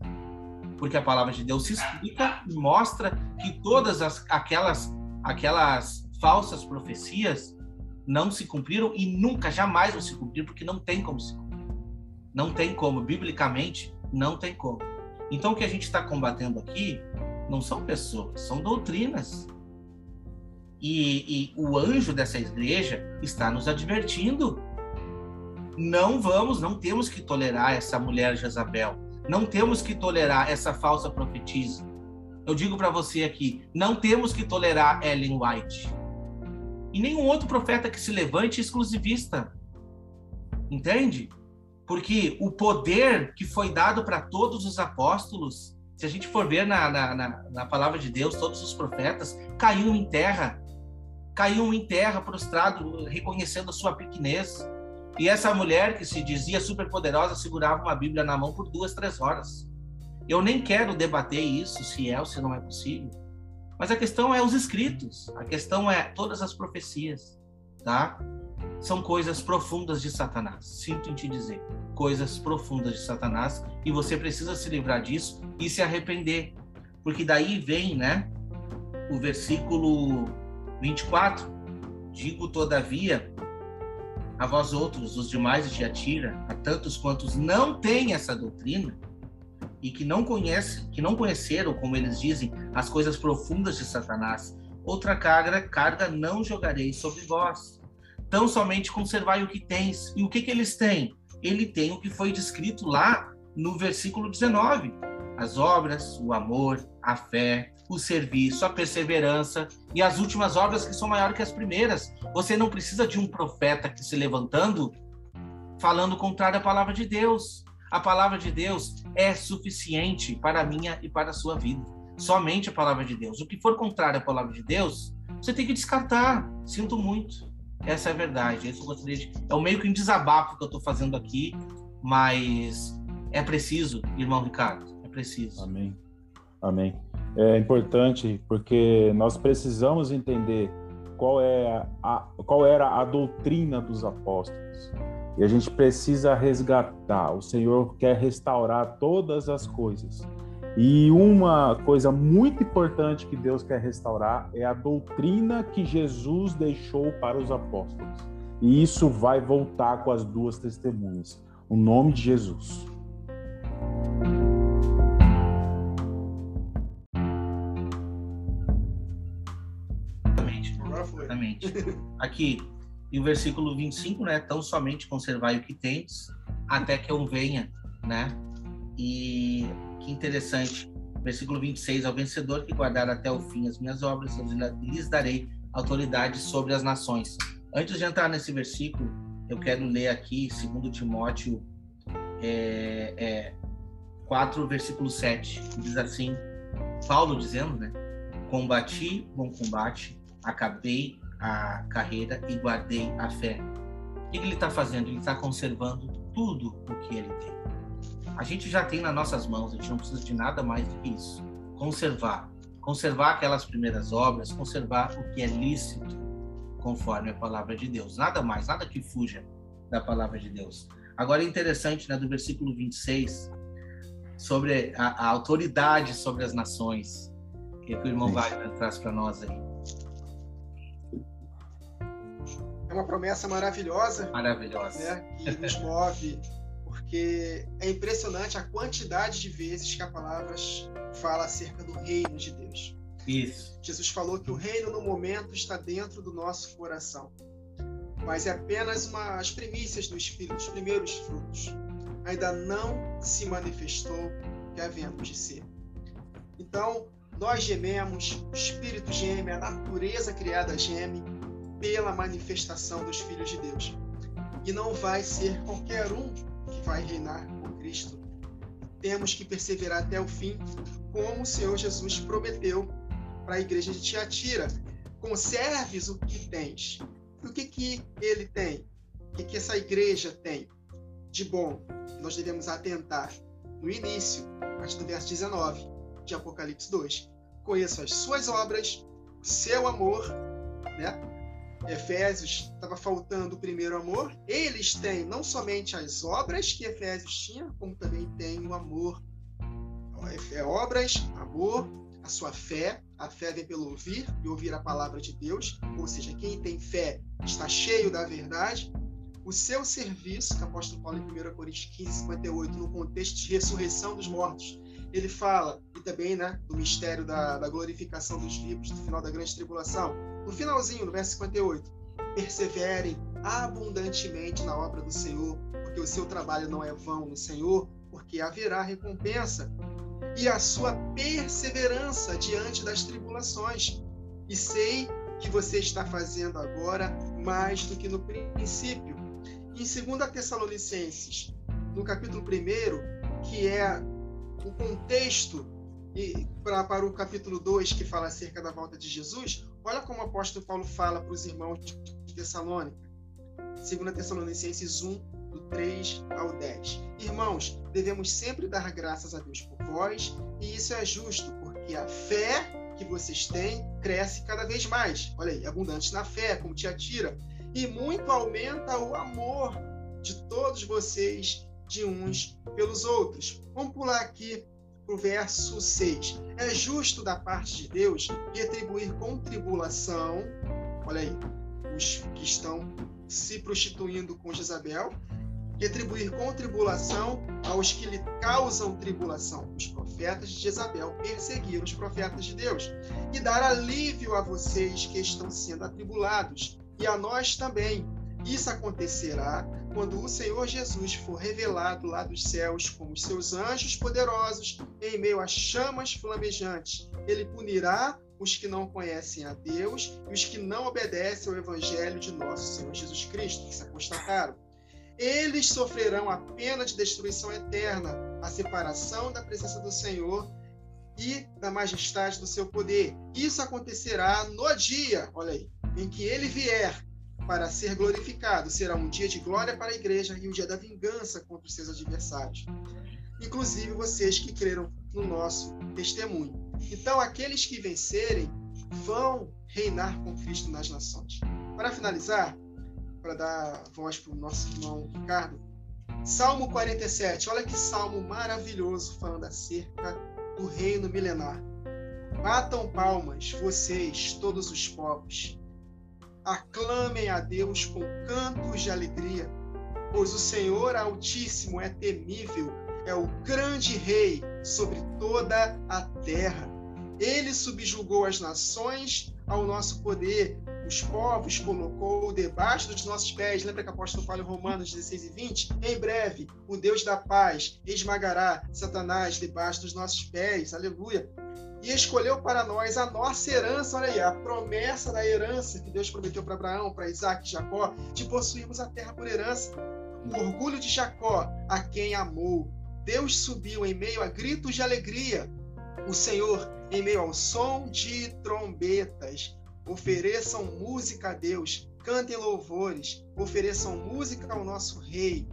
Porque a palavra de Deus se explica e mostra que todas as, aquelas, aquelas falsas profecias não se cumpriram e nunca, jamais vão se cumprir, porque não tem como se cumprir. Não tem como, biblicamente, não tem como. Então, o que a gente está combatendo aqui não são pessoas, são doutrinas. E, e, o anjo dessa igreja está nos advertindo. Não vamos, não temos que tolerar essa mulher Jezabel. Não temos que tolerar essa falsa profetisa. Eu digo para você aqui, não temos que tolerar Ellen White. E nenhum outro profeta que se levante exclusivista. Entende? Porque o poder que foi dado para todos os apóstolos, se a gente for ver na, na, na, na palavra de Deus, todos os profetas, caiu em terra. Caiu em terra, prostrado, reconhecendo a sua pequenez. E essa mulher que se dizia superpoderosa segurava uma Bíblia na mão por duas, três horas. Eu nem quero debater isso, se é ou se não é possível. Mas a questão é os escritos, a questão é todas as profecias, tá? São coisas profundas de Satanás. Sinto em te dizer, coisas profundas de Satanás, e você precisa se livrar disso e se arrepender. Porque daí vem, né, o versículo 24. Digo todavia a vós outros, os demais de Atira, a tantos quantos não têm essa doutrina, e que não conhecem, que não conheceram, como eles dizem, as coisas profundas de Satanás, outra carga, carga não jogarei sobre vós. Tão somente conservai o que tens. E o que, que eles têm? Ele tem o que foi descrito lá no versículo 19: as obras, o amor, a fé, o serviço, a perseverança e as últimas obras que são maiores que as primeiras. Você não precisa de um profeta que se levantando falando contrário à palavra de Deus. A palavra de Deus é suficiente para a minha e para a sua vida. Somente a palavra de Deus. O que for contrário à palavra de Deus, você tem que descartar. Sinto muito. Essa é a verdade. Isso eu gostaria de... É o meio que um desabafo que eu estou fazendo aqui, mas é preciso, irmão Ricardo. É preciso. Amém. Amém. É importante porque nós precisamos entender qual, é a, qual era a doutrina dos apóstolos. E a gente precisa resgatar. O Senhor quer restaurar todas as coisas. E uma coisa muito importante que Deus quer restaurar é a doutrina que Jesus deixou para os apóstolos. E isso vai voltar com as duas testemunhas. O nome de Jesus. Exatamente. Aqui, e o versículo 25, né? Tão somente conservai o que tens, até que eu venha, né? E que interessante. Versículo 26, ao vencedor que guardar até o fim as minhas obras, eu lhes darei autoridade sobre as nações. Antes de entrar nesse versículo, eu quero ler aqui, segundo Timóteo é, é, 4, versículo 7. Diz assim, Paulo dizendo, né? Combati bom combate, acabei a carreira e guardei a fé. O que ele está fazendo? Ele está conservando tudo o que ele tem. A gente já tem nas nossas mãos, a gente não precisa de nada mais do que isso. Conservar. Conservar aquelas primeiras obras, conservar o que é lícito, conforme a palavra de Deus. Nada mais, nada que fuja da palavra de Deus. Agora é interessante, né, do versículo 26, sobre a, a autoridade sobre as nações, que, é que o irmão Wagner traz para nós aí. É uma promessa maravilhosa. Maravilhosa. Né, que nos move, porque é impressionante a quantidade de vezes que a palavra fala acerca do reino de Deus. Isso. Jesus falou que o reino no momento está dentro do nosso coração, mas é apenas uma, as primícias do Espírito, os primeiros frutos. Ainda não se manifestou que havemos de ser. Então, nós gememos, o Espírito geme, a natureza criada geme, pela manifestação dos filhos de Deus. E não vai ser qualquer um que vai reinar com Cristo. Temos que perseverar até o fim, como o Senhor Jesus prometeu para a igreja de Tiatira. Conserves o que tens. E o que, que ele tem? O que, que essa igreja tem de bom? Nós devemos atentar no início, a partir do verso 19 de Apocalipse 2. Conheço as suas obras, seu amor, né? Efésios estava faltando o primeiro amor. Eles têm não somente as obras que Efésios tinha, como também tem o amor. É obras, amor, a sua fé. A fé vem pelo ouvir e ouvir a palavra de Deus. Ou seja, quem tem fé está cheio da verdade. O seu serviço, que o apóstolo Paulo em 1 Coríntios 15, 58, no contexto de ressurreição dos mortos, ele fala, e também né, do mistério da, da glorificação dos vivos, no final da grande tribulação, no finalzinho, no verso 58, perseverem abundantemente na obra do Senhor, porque o seu trabalho não é vão no Senhor, porque haverá recompensa. E a sua perseverança diante das tribulações. E sei que você está fazendo agora mais do que no princípio. Em 2 Tessalonicenses no capítulo 1, que é o contexto e pra, para o capítulo 2, que fala acerca da volta de Jesus, olha como o apóstolo Paulo fala para os irmãos de Tessalônica. 2 Tessalonicenses 1, do 3 ao 10. Irmãos, devemos sempre dar graças a Deus por vós, e isso é justo, porque a fé que vocês têm cresce cada vez mais. Olha aí, abundante na fé, como te atira, e muito aumenta o amor de todos vocês de uns pelos outros. Vamos pular aqui para o verso 6. É justo da parte de Deus retribuir com tribulação, olha aí, os que estão se prostituindo com Jezabel, retribuir com tribulação aos que lhe causam tribulação. Os profetas de Jezabel perseguiram os profetas de Deus e dar alívio a vocês que estão sendo atribulados e a nós também. Isso acontecerá quando o Senhor Jesus for revelado lá dos céus com os seus anjos poderosos em meio a chamas flamejantes. Ele punirá os que não conhecem a Deus e os que não obedecem ao evangelho de nosso Senhor Jesus Cristo, que se apostataram eles sofrerão a pena de destruição eterna, a separação da presença do Senhor e da majestade do seu poder. Isso acontecerá no dia, olha aí, em que ele vier para ser glorificado. Será um dia de glória para a igreja e um dia da vingança contra os seus adversários. Inclusive vocês que creram no nosso testemunho. Então, aqueles que vencerem vão reinar com Cristo nas nações. Para finalizar, para dar voz para o nosso irmão Ricardo. Salmo 47, olha que salmo maravilhoso falando acerca do reino milenar. Batam palmas, vocês, todos os povos. Aclamem a Deus com cantos de alegria, pois o Senhor Altíssimo é temível, é o grande rei sobre toda a terra. Ele subjugou as nações ao nosso poder, os povos colocou debaixo dos nossos pés. Lembra que o apóstolo fala em Romanos 16 e 20? Em breve, o Deus da paz esmagará Satanás debaixo dos nossos pés. Aleluia. E escolheu para nós a nossa herança, olha aí, a promessa da herança que Deus prometeu para Abraão, para Isaac e Jacó, de possuirmos a terra por herança. O orgulho de Jacó, a quem amou. Deus subiu em meio a gritos de alegria. O Senhor em meio ao som de trombetas. Ofereçam música a Deus, cantem louvores, ofereçam música ao nosso Rei,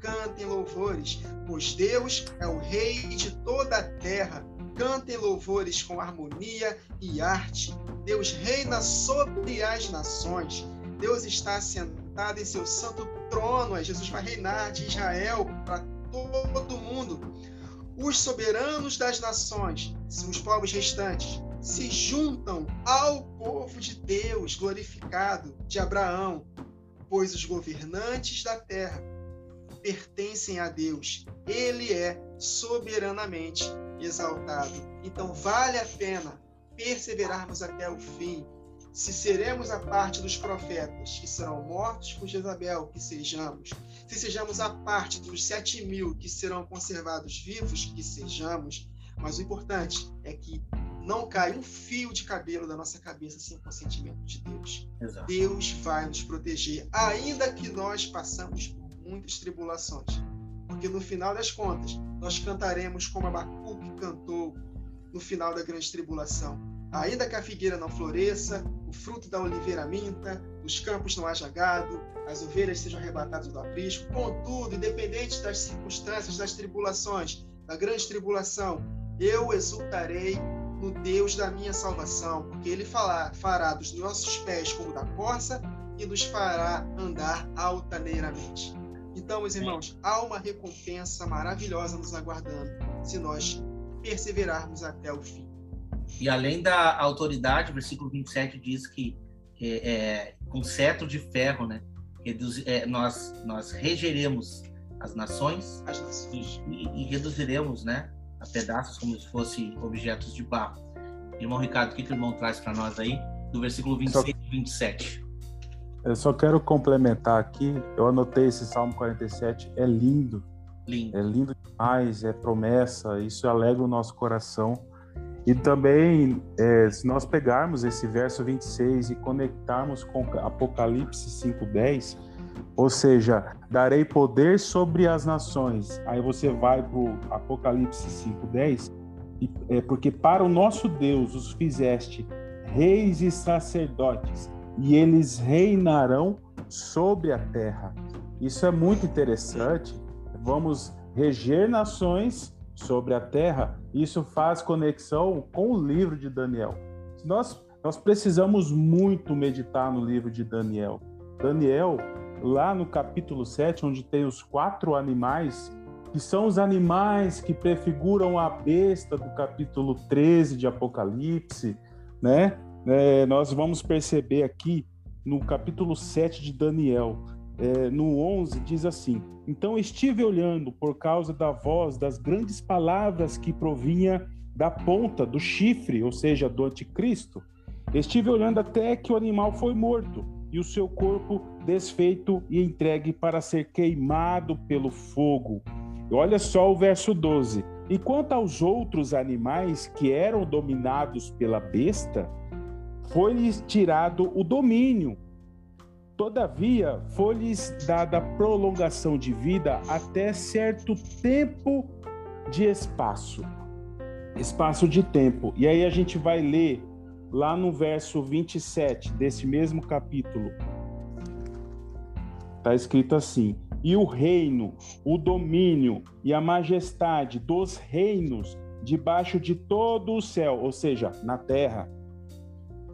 cantem louvores, pois Deus é o Rei de toda a terra. Cantem louvores com harmonia e arte. Deus reina sobre as nações. Deus está sentado em seu santo trono. Jesus vai reinar de Israel para todo mundo. Os soberanos das nações, os povos restantes, se juntam ao povo de Deus glorificado de Abraão, pois os governantes da terra pertencem a Deus. Ele é soberanamente exaltado. Então vale a pena perseverarmos até o fim. Se seremos a parte dos profetas que serão mortos por Jezabel, que sejamos. Se sejamos a parte dos sete mil que serão conservados vivos, que sejamos. Mas o importante é que não cai um fio de cabelo da nossa cabeça sem o consentimento de Deus. Exato. Deus vai nos proteger, ainda que nós passamos por muitas tribulações. Porque no final das contas, nós cantaremos como Abacuque cantou no final da grande tribulação. Ainda que a figueira não floresça, o fruto da oliveira minta, os campos não haja gado, as ovelhas sejam arrebatadas do aprisco, contudo, independente das circunstâncias, das tribulações, da grande tribulação, eu exultarei no Deus da minha salvação, porque ele fará, dos nossos pés como da corça e nos fará andar altaneiramente. Então, meus irmãos, há uma recompensa maravilhosa nos aguardando se nós perseverarmos até o fim. E além da autoridade, o versículo 27 diz que é, é, com cetro de ferro, né, reduz, é, nós, nós regeremos as nações, as nações. E, e, reduziremos né, a pedaços como se fossem objetos de barro. Irmão Ricardo, o que, que o irmão traz para nós aí, do versículo 26 e 27? Eu só quero complementar aqui, eu anotei esse Salmo 47, é lindo. Lindo. É lindo demais, é promessa, isso alegra o nosso coração. E também, é, se nós pegarmos esse verso 26 e conectarmos com Apocalipse 5:10, Ou seja, darei poder sobre as nações. Aí você vai para o Apocalipse 5,10, é, porque para o nosso Deus os fizeste reis e sacerdotes, e eles reinarão sobre a terra. Isso é muito interessante. Vamos reger nações sobre a terra. Isso faz conexão com o livro de Daniel. Nós, nós precisamos muito meditar no livro de Daniel. Daniel, lá no capítulo 7, onde tem os quatro animais, que são os animais que prefiguram a besta do capítulo 13 de Apocalipse, né? É, nós vamos perceber aqui no capítulo 7 de Daniel, é, no 11, diz assim: Então estive olhando por causa da voz das grandes palavras que provinha da ponta do chifre, ou seja, do anticristo. Estive olhando até que o animal foi morto e o seu corpo desfeito e entregue para ser queimado pelo fogo. Olha só o verso 12. E quanto aos outros animais que eram dominados pela besta, foi-lhes tirado o domínio. Todavia, foi-lhes dada prolongação de vida até certo tempo de espaço. Espaço de tempo. E aí a gente vai ler lá no verso 27 desse mesmo capítulo. Está escrito assim: E o reino, o domínio e a majestade dos reinos debaixo de todo o céu, ou seja, na terra,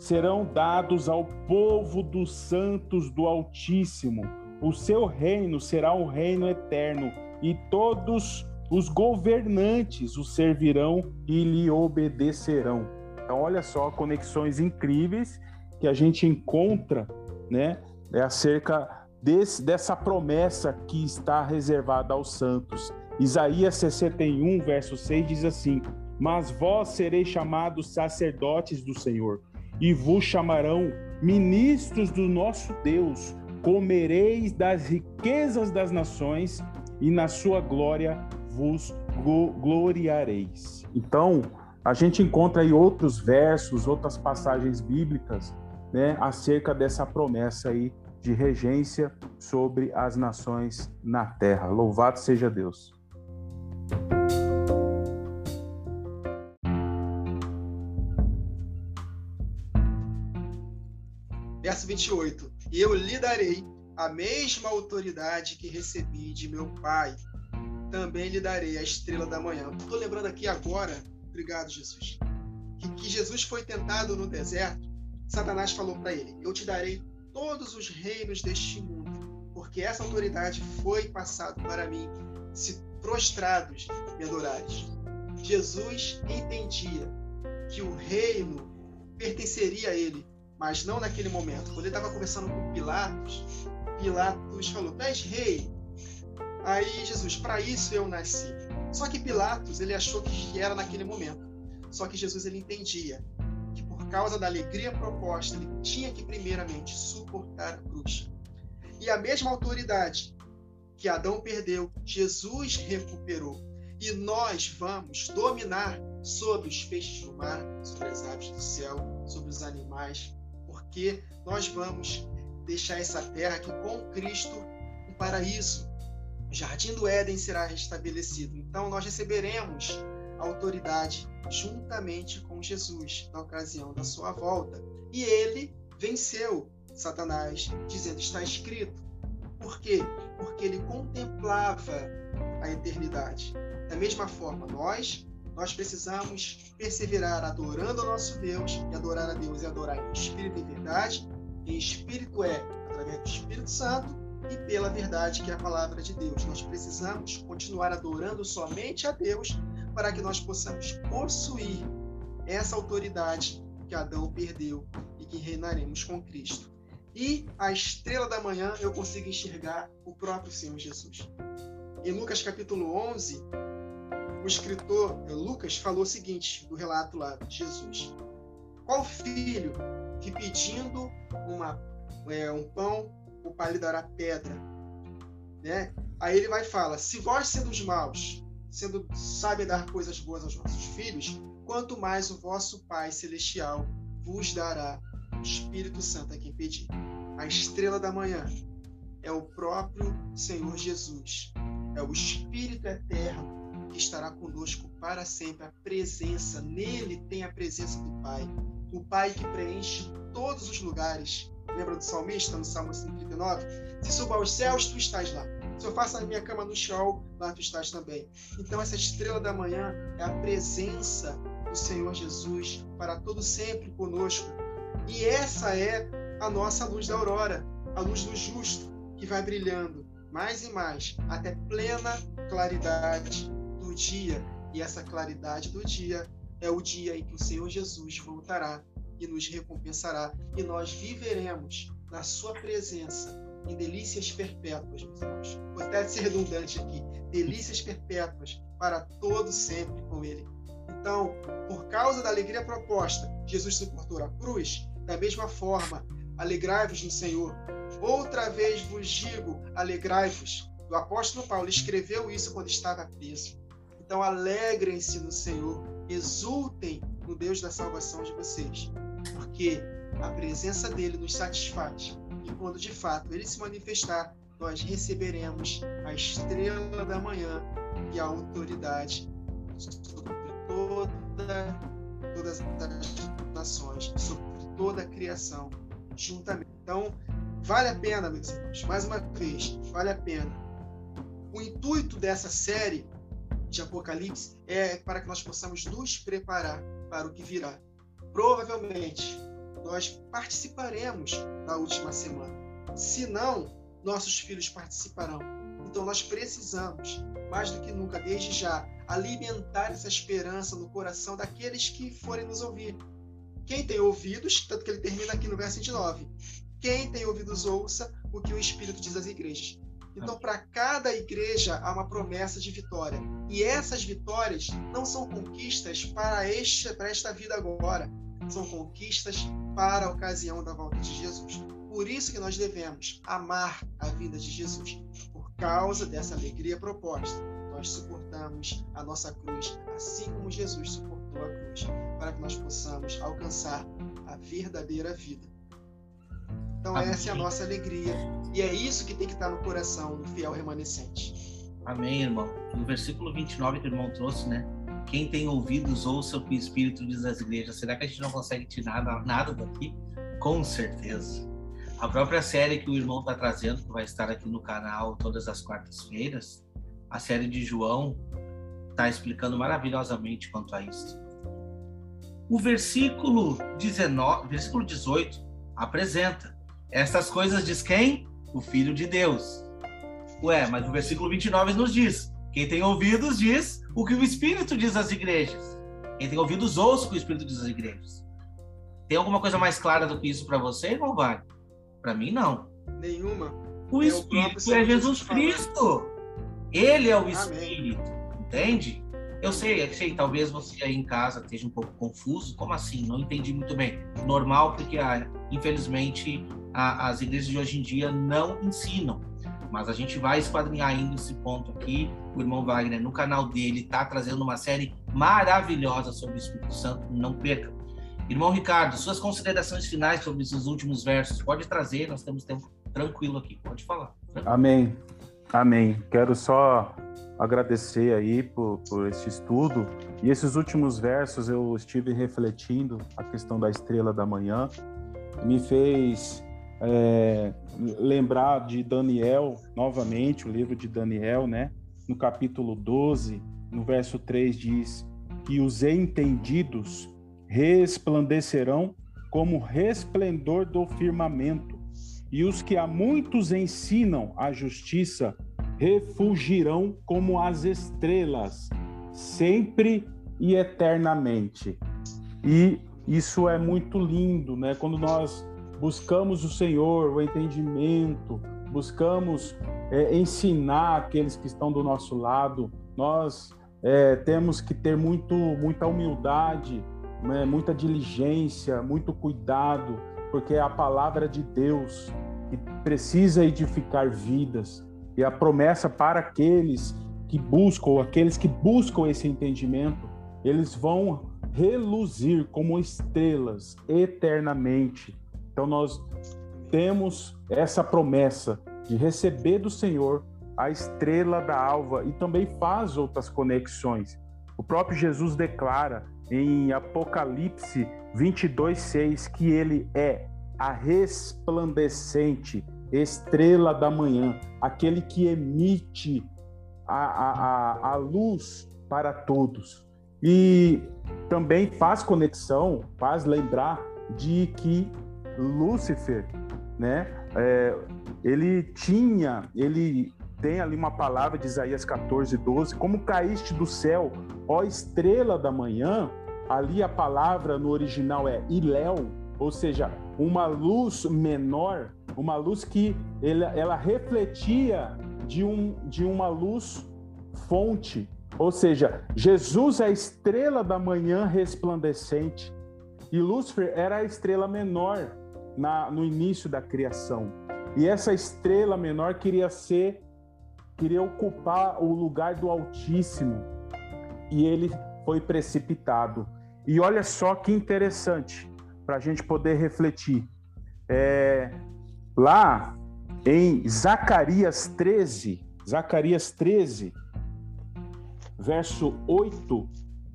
serão dados ao povo dos santos do Altíssimo. O seu reino será um reino eterno, e todos os governantes o servirão e lhe obedecerão. Então, olha só, conexões incríveis que a gente encontra, né, é acerca desse, dessa promessa que está reservada aos santos. Isaías 61, verso 6 diz assim: Mas vós sereis chamados sacerdotes do Senhor e vos chamarão ministros do nosso Deus. Comereis das riquezas das nações e na sua glória vos gloriareis. Então, a gente encontra aí outros versos, outras passagens bíblicas, né, acerca dessa promessa aí de regência sobre as nações na terra. Louvado seja Deus. Verso 28. E eu lhe darei a mesma autoridade que recebi de meu Pai. Também lhe darei a estrela da manhã. Estou lembrando aqui agora, obrigado, Jesus, que, que Jesus foi tentado no deserto. Satanás falou para ele: Eu te darei todos os reinos deste mundo, porque essa autoridade foi passada para mim, se prostrados me adorares. Jesus entendia que o reino pertenceria a ele, mas não naquele momento. Quando ele estava conversando com Pilatos, Pilatos falou: és rei. Aí Jesus, para isso eu nasci. Só que Pilatos, ele achou que era naquele momento. Só que Jesus, ele entendia que por causa da alegria proposta, ele tinha que primeiramente suportar a cruz. E a mesma autoridade que Adão perdeu, Jesus recuperou. E nós vamos dominar sobre os peixes do mar, sobre as aves do céu, sobre os animais, porque nós vamos deixar essa terra aqui com Cristo um paraíso. O jardim do Éden será restabelecido. Então nós receberemos autoridade juntamente com Jesus na ocasião da sua volta. E ele venceu Satanás, dizendo: está escrito. Por quê? Porque ele contemplava a eternidade. Da mesma forma, nós nós precisamos perseverar adorando o nosso Deus, e adorar a Deus e adorar em espírito e verdade. Em espírito é através do Espírito Santo e pela verdade que é a palavra de Deus. Nós precisamos continuar adorando somente a Deus para que nós possamos possuir essa autoridade que Adão perdeu e que reinaremos com Cristo. E a estrela da manhã eu consigo enxergar o próprio Senhor Jesus. Em Lucas capítulo 11, o escritor Lucas falou o seguinte do relato lá de Jesus: Qual filho que pedindo uma, é, um pão, o pai lhe dará pedra? Né? Aí ele vai e fala: Se vós sendo os maus, sendo sabe dar coisas boas aos vossos filhos, quanto mais o vosso Pai celestial vos dará o Espírito Santo a quem pedir. A estrela da manhã é o próprio Senhor Jesus. É o Espírito eterno que estará conosco para sempre. A presença, nele tem a presença do Pai. O Pai que preenche todos os lugares. Lembra do salmista, no Salmo 139? Se suba aos céus, tu estás lá. Se eu faço a minha cama no chão, lá tu estás também. Então, essa estrela da manhã é a presença do Senhor Jesus para todo sempre conosco. E essa é a nossa luz da aurora, a luz do justo, que vai brilhando mais e mais até plena claridade do dia. E essa claridade do dia é o dia em que o Senhor Jesus voltará e nos recompensará e nós viveremos na sua presença em delícias perpétuas, meus irmãos. Vou até ser redundante aqui. Delícias perpétuas para todo sempre com ele. Então, por causa da alegria proposta, Jesus suportou a cruz, da mesma forma, alegrai-vos no Senhor. Outra vez vos digo, alegrai-vos. O apóstolo Paulo escreveu isso quando estava preso. Então, alegrem-se no Senhor, exultem no Deus da salvação de vocês, porque a presença dele nos satisfaz. E quando de fato ele se manifestar, nós receberemos a estrela da manhã e a autoridade sobre toda, todas as nações, sobre toda a criação, juntamente. Então, vale a pena, meus irmãos, mais uma vez, vale a pena. O intuito dessa série de Apocalipse é para que nós possamos nos preparar para o que virá. Provavelmente, nós participaremos na última semana. Se não, nossos filhos participarão. Então, nós precisamos, mais do que nunca, desde já, alimentar essa esperança no coração daqueles que forem nos ouvir. Quem tem ouvidos, tanto que ele termina aqui no verso 29. Quem tem ouvidos, ouça o que o Espírito diz às igrejas. Então, para cada igreja há uma promessa de vitória. E essas vitórias não são conquistas para, este, para esta vida agora, são conquistas para a ocasião da volta de Jesus. Por isso que nós devemos amar a vida de Jesus, por causa dessa alegria proposta. Nós suportamos a nossa cruz, assim como Jesus suportou a cruz, para que nós possamos alcançar a verdadeira vida. Então, Amém. essa é a nossa alegria. E é isso que tem que estar no coração do fiel remanescente. Amém, irmão. No versículo 29 que o irmão trouxe, né? Quem tem ouvidos, ouça o que o Espírito diz às igrejas. Será que a gente não consegue tirar nada daqui? Com certeza. A própria série que o irmão está trazendo, que vai estar aqui no canal todas as quartas-feiras, a série de João, está explicando maravilhosamente quanto a isso. O versículo 19, versículo 18 apresenta estas coisas diz quem? O Filho de Deus. Ué, mas o versículo 29 nos diz: quem tem ouvidos diz o que o Espírito diz às igrejas. Quem tem ouvidos ouça o que o Espírito diz às igrejas. Tem alguma coisa mais clara do que isso para você, irmão Wagner? Para mim, não. Nenhuma. O é Espírito o é Jesus Cristo. Ele é o Espírito. Amém. Entende? Eu sei, eu sei, talvez você aí em casa esteja um pouco confuso. Como assim? Não entendi muito bem. Normal, porque ah, infelizmente a, as igrejas de hoje em dia não ensinam. Mas a gente vai esquadrinhar ainda esse ponto aqui. O irmão Wagner, no canal dele, está trazendo uma série maravilhosa sobre o Espírito Santo. Não perca. Irmão Ricardo, suas considerações finais sobre esses últimos versos. Pode trazer, nós temos tempo tranquilo aqui. Pode falar. Amém. Amém. Quero só agradecer aí por, por estudo. E esses últimos versos eu estive refletindo a questão da estrela da manhã. Me fez é, lembrar de Daniel, novamente, o livro de Daniel, né? No capítulo 12, no verso 3 diz que os entendidos resplandecerão como resplendor do firmamento, e os que a muitos ensinam a justiça refugirão como as estrelas, sempre e eternamente. E isso é muito lindo, né? Quando nós buscamos o Senhor, o entendimento, buscamos é, ensinar aqueles que estão do nosso lado, nós é, temos que ter muito, muita humildade, né, muita diligência, muito cuidado, porque é a palavra de Deus que precisa edificar vidas. E a promessa para aqueles que buscam, aqueles que buscam esse entendimento, eles vão reluzir como estrelas eternamente então nós temos essa promessa de receber do Senhor a estrela da alva e também faz outras conexões. O próprio Jesus declara em Apocalipse 22:6 que ele é a resplandecente estrela da manhã, aquele que emite a, a, a, a luz para todos. E também faz conexão, faz lembrar de que Lúcifer, né, é, ele tinha, ele tem ali uma palavra de Isaías 14, 12, como caíste do céu, ó estrela da manhã, ali a palavra no original é Iléu, ou seja, uma luz menor, uma luz que ela, ela refletia de, um, de uma luz fonte, ou seja, Jesus é a estrela da manhã resplandecente e Lúcifer era a estrela menor na, no início da criação. E essa estrela menor queria ser, queria ocupar o lugar do Altíssimo e ele foi precipitado. E olha só que interessante para a gente poder refletir. É, lá em Zacarias 13, Zacarias 13, verso 8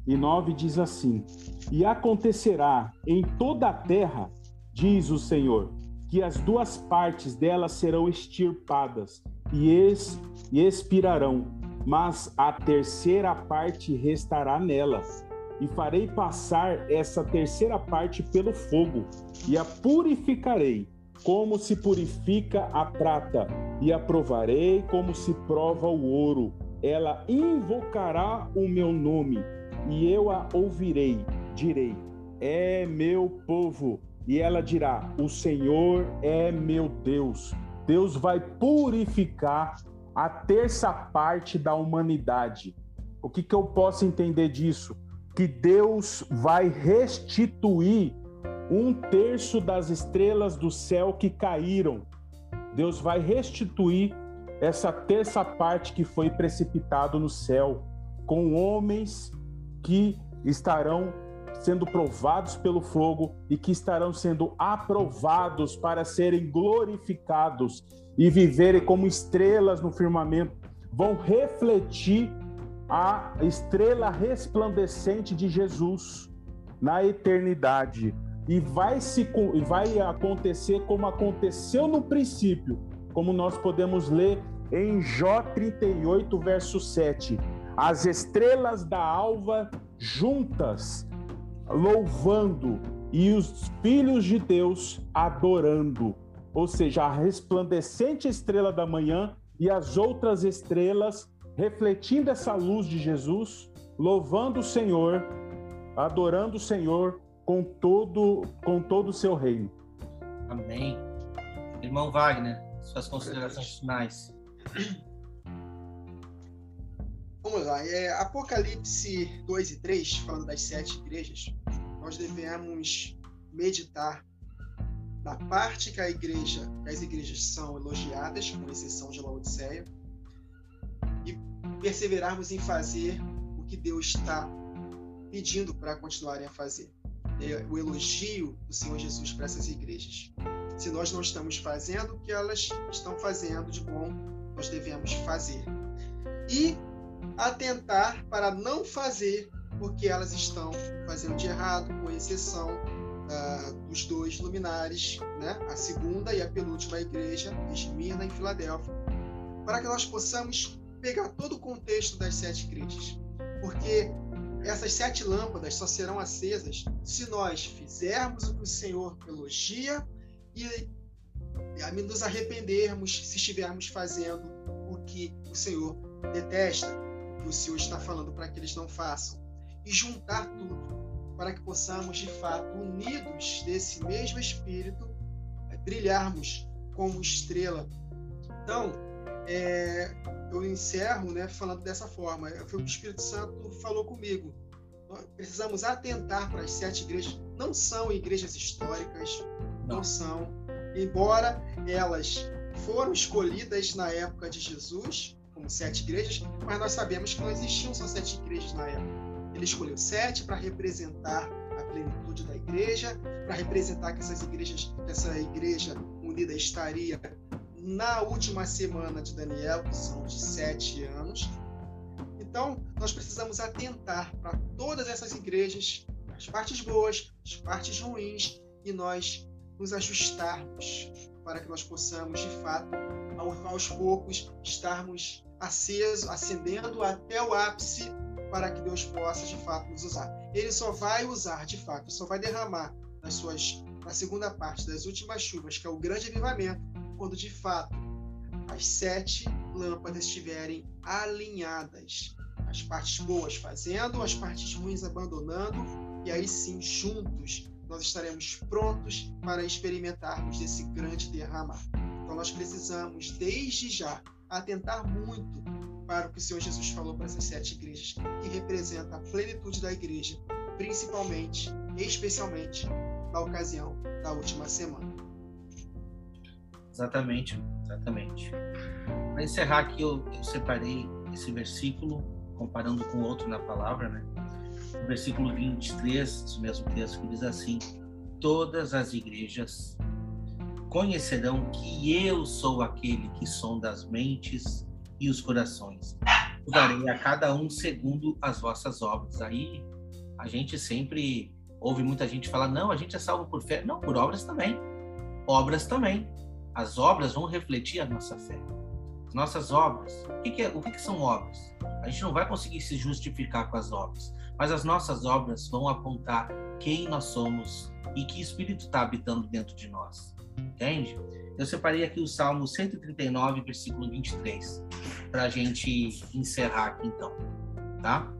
e 9 diz assim: E acontecerá em toda a terra, diz o Senhor, que as duas partes dela serão extirpadas e, ex, expirarão, mas a terceira parte restará nelas. E farei passar essa terceira parte pelo fogo, e a purificarei, como se purifica a prata, e a provarei como se prova o ouro ela invocará o meu nome e eu a ouvirei. Direi: É meu povo. E ela dirá: O Senhor é meu Deus. Deus vai purificar a terça parte da humanidade. O que, que eu posso entender disso? Que Deus vai restituir um terço das estrelas do céu que caíram. Deus vai restituir essa terça parte que foi precipitado no céu, com homens que estarão sendo provados pelo fogo e que estarão sendo aprovados para serem glorificados e viverem como estrelas no firmamento, vão refletir a estrela resplandecente de Jesus na eternidade. E vai, se, vai acontecer como aconteceu no princípio, como nós podemos ler em Jó 38, verso 7. As estrelas da alva juntas, louvando, e os filhos de Deus adorando. Ou seja, a resplandecente estrela da manhã e as outras estrelas refletindo essa luz de Jesus, louvando o Senhor, adorando o Senhor com todo com todo o seu reino. Amém. Irmão Wagner, suas considerações finais. Vamos lá. É, Apocalipse 2 e 3, falando das sete igrejas, nós devemos meditar na parte que a igreja, que as igrejas são elogiadas, com exceção de Laodiceia, e perseverarmos em fazer o que Deus está pedindo para continuarem a fazer. É o elogio do Senhor Jesus para essas igrejas se nós não estamos fazendo o que elas estão fazendo de bom, nós devemos fazer. E atentar para não fazer o que elas estão fazendo de errado, com exceção uh, dos dois luminares, né? a segunda e a penúltima igreja, Esmirna e Filadélfia, para que nós possamos pegar todo o contexto das sete igrejas. Porque essas sete lâmpadas só serão acesas se nós fizermos o que o Senhor elogia e nos arrependermos se estivermos fazendo o que o Senhor detesta, o Senhor está falando para que eles não façam, e juntar tudo para que possamos, de fato, unidos desse mesmo Espírito, brilharmos como estrela. Então, é, eu encerro né, falando dessa forma. Foi o que o Espírito Santo falou comigo. Nós precisamos atentar para as sete igrejas. Não são igrejas históricas, não são, embora elas foram escolhidas na época de Jesus como sete igrejas, mas nós sabemos que não existiam só sete igrejas na época. Ele escolheu sete para representar a plenitude da igreja, para representar que essas igrejas, essa igreja unida estaria na última semana de Daniel, que são de sete anos. Então, nós precisamos atentar para todas essas igrejas, as partes boas, as partes ruins, e nós nos ajustarmos para que nós possamos, de fato, aos poucos, estarmos acesos, acendendo até o ápice para que Deus possa, de fato, nos usar. Ele só vai usar, de fato, só vai derramar nas suas, na segunda parte das últimas chuvas, que é o grande avivamento, quando, de fato, as sete lâmpadas estiverem alinhadas. As partes boas fazendo, as partes ruins abandonando, e aí sim, juntos, nós estaremos prontos para experimentarmos desse grande derramar. Então, nós precisamos, desde já, atentar muito para o que o Senhor Jesus falou para essas sete igrejas, que representa a plenitude da igreja, principalmente, especialmente, na ocasião da última semana. Exatamente, exatamente. Para encerrar aqui, eu, eu separei esse versículo, comparando com outro na palavra, né? no versículo 23 do mesmo texto, que diz assim: Todas as igrejas conhecerão que eu sou aquele que sonda as mentes e os corações. Darei a cada um segundo as vossas obras. Aí a gente sempre ouve muita gente falar: não, a gente é salvo por fé. Não, por obras também. Obras também. As obras vão refletir a nossa fé. As nossas obras. O que, que é, o que, que são obras? A gente não vai conseguir se justificar com as obras mas as nossas obras vão apontar quem nós somos e que espírito está habitando dentro de nós. Entende? Eu separei aqui o Salmo 139, versículo 23, para a gente encerrar aqui então, tá?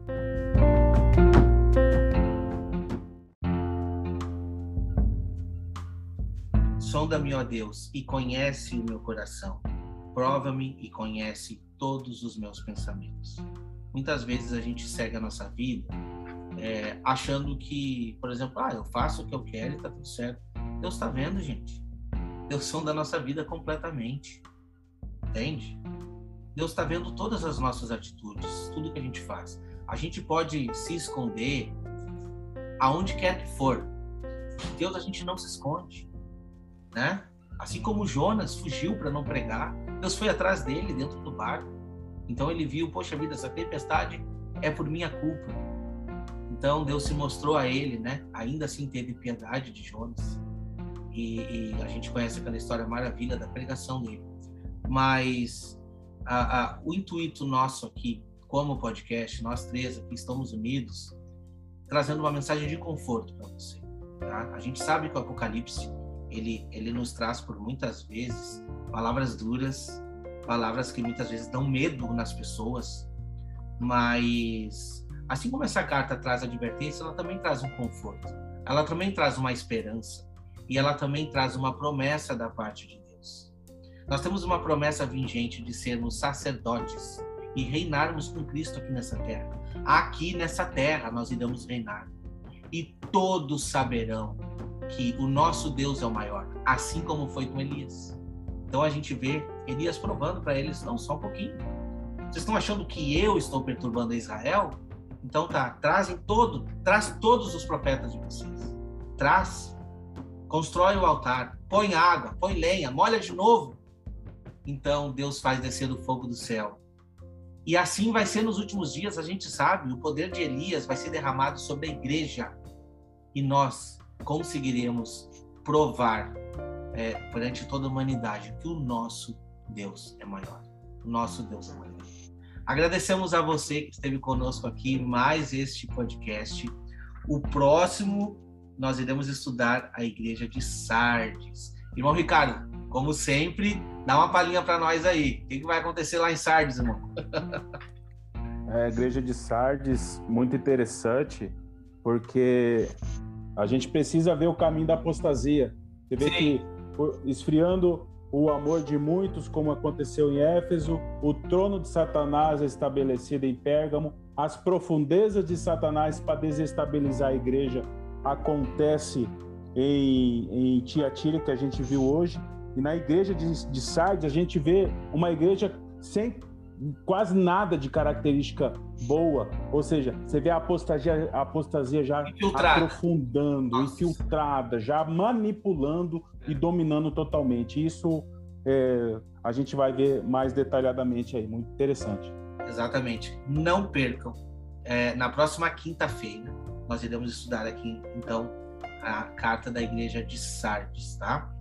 Sonda-me, ó Deus, e conhece o meu coração. Prova-me e conhece todos os meus pensamentos. Muitas vezes a gente segue a nossa vida é, achando que, por exemplo, ah, eu faço o que eu quero e tá tudo certo. Deus está vendo, gente. Deus são da nossa vida completamente. Entende? Deus está vendo todas as nossas atitudes, tudo que a gente faz. A gente pode se esconder aonde quer que for. Deus a gente não se esconde, né? Assim como Jonas fugiu para não pregar, Deus foi atrás dele dentro do barco. Então ele viu, poxa vida, essa tempestade é por minha culpa. Então Deus se mostrou a ele, né? Ainda assim teve piedade de Jonas. E, e a gente conhece aquela história maravilha da pregação dele. Mas a, a, o intuito nosso aqui, como podcast, nós três aqui estamos unidos, trazendo uma mensagem de conforto para você. Tá? A gente sabe que o Apocalipse ele, ele nos traz por muitas vezes palavras duras, palavras que muitas vezes dão medo nas pessoas, mas assim como essa carta traz advertência, ela também traz um conforto, ela também traz uma esperança e ela também traz uma promessa da parte de Deus. Nós temos uma promessa vingente de sermos sacerdotes e reinarmos com Cristo aqui nessa terra. Aqui nessa terra nós iremos reinar. E todos saberão que o nosso Deus é o maior, assim como foi com Elias. Então a gente vê Elias provando para eles, não, só um pouquinho. Vocês estão achando que eu estou perturbando Israel? Então tá, trazem todo, traz todos os profetas de vocês. Traz, constrói o altar, põe água, põe lenha, molha de novo. Então Deus faz descer o fogo do céu. E assim vai ser nos últimos dias, a gente sabe, o poder de Elias vai ser derramado sobre a igreja. E nós conseguiremos provar é, perante toda a humanidade que o nosso Deus é maior. O nosso Deus é maior. Agradecemos a você que esteve conosco aqui mais este podcast. O próximo nós iremos estudar a igreja de Sardes. Irmão Ricardo, como sempre, dá uma palhinha para nós aí. O que, vai acontecer lá em Sardes, irmão? [LAUGHS] É, a igreja de Sardes, muito interessante, porque a gente precisa ver o caminho da apostasia. Você vê Sim. que esfriando o amor de muitos, como aconteceu em Éfeso, o trono de Satanás é estabelecido em Pérgamo, as profundezas de Satanás para desestabilizar a igreja acontece em, em Tiatira, que a gente viu hoje, e na igreja de, de Sardes a gente vê uma igreja sem quase nada de característica boa, ou seja, você vê a apostasia, a apostasia já infiltrada. aprofundando, Nossa. infiltrada, já manipulando e dominando totalmente. Isso é, a gente vai ver mais detalhadamente aí. Muito interessante. Exatamente. Não percam. É, na próxima quinta-feira, nós iremos estudar aqui, então, a carta da igreja de Sardes, tá?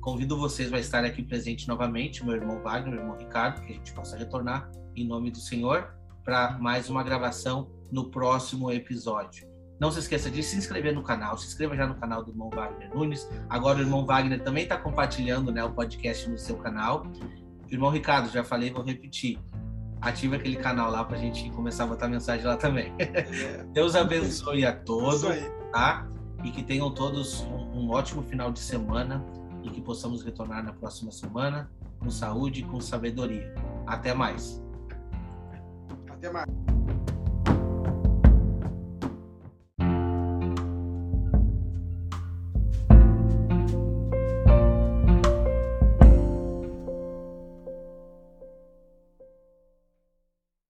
Convido vocês a estar aqui presente novamente, meu irmão Wagner, meu irmão Ricardo, que a gente possa retornar em nome do Senhor para mais uma gravação no próximo episódio. Não se esqueça de se inscrever no canal, se inscreva já no canal do irmão Wagner Nunes. Agora o irmão Wagner também está compartilhando né, o podcast no seu canal. Irmão Ricardo, já falei, vou repetir. Ative aquele canal lá para a gente começar a botar mensagem lá também. É. Deus abençoe a todos, tá? E que tenham todos um, um ótimo final de semana e que possamos retornar na próxima semana com saúde e com sabedoria. Até mais. Até mais.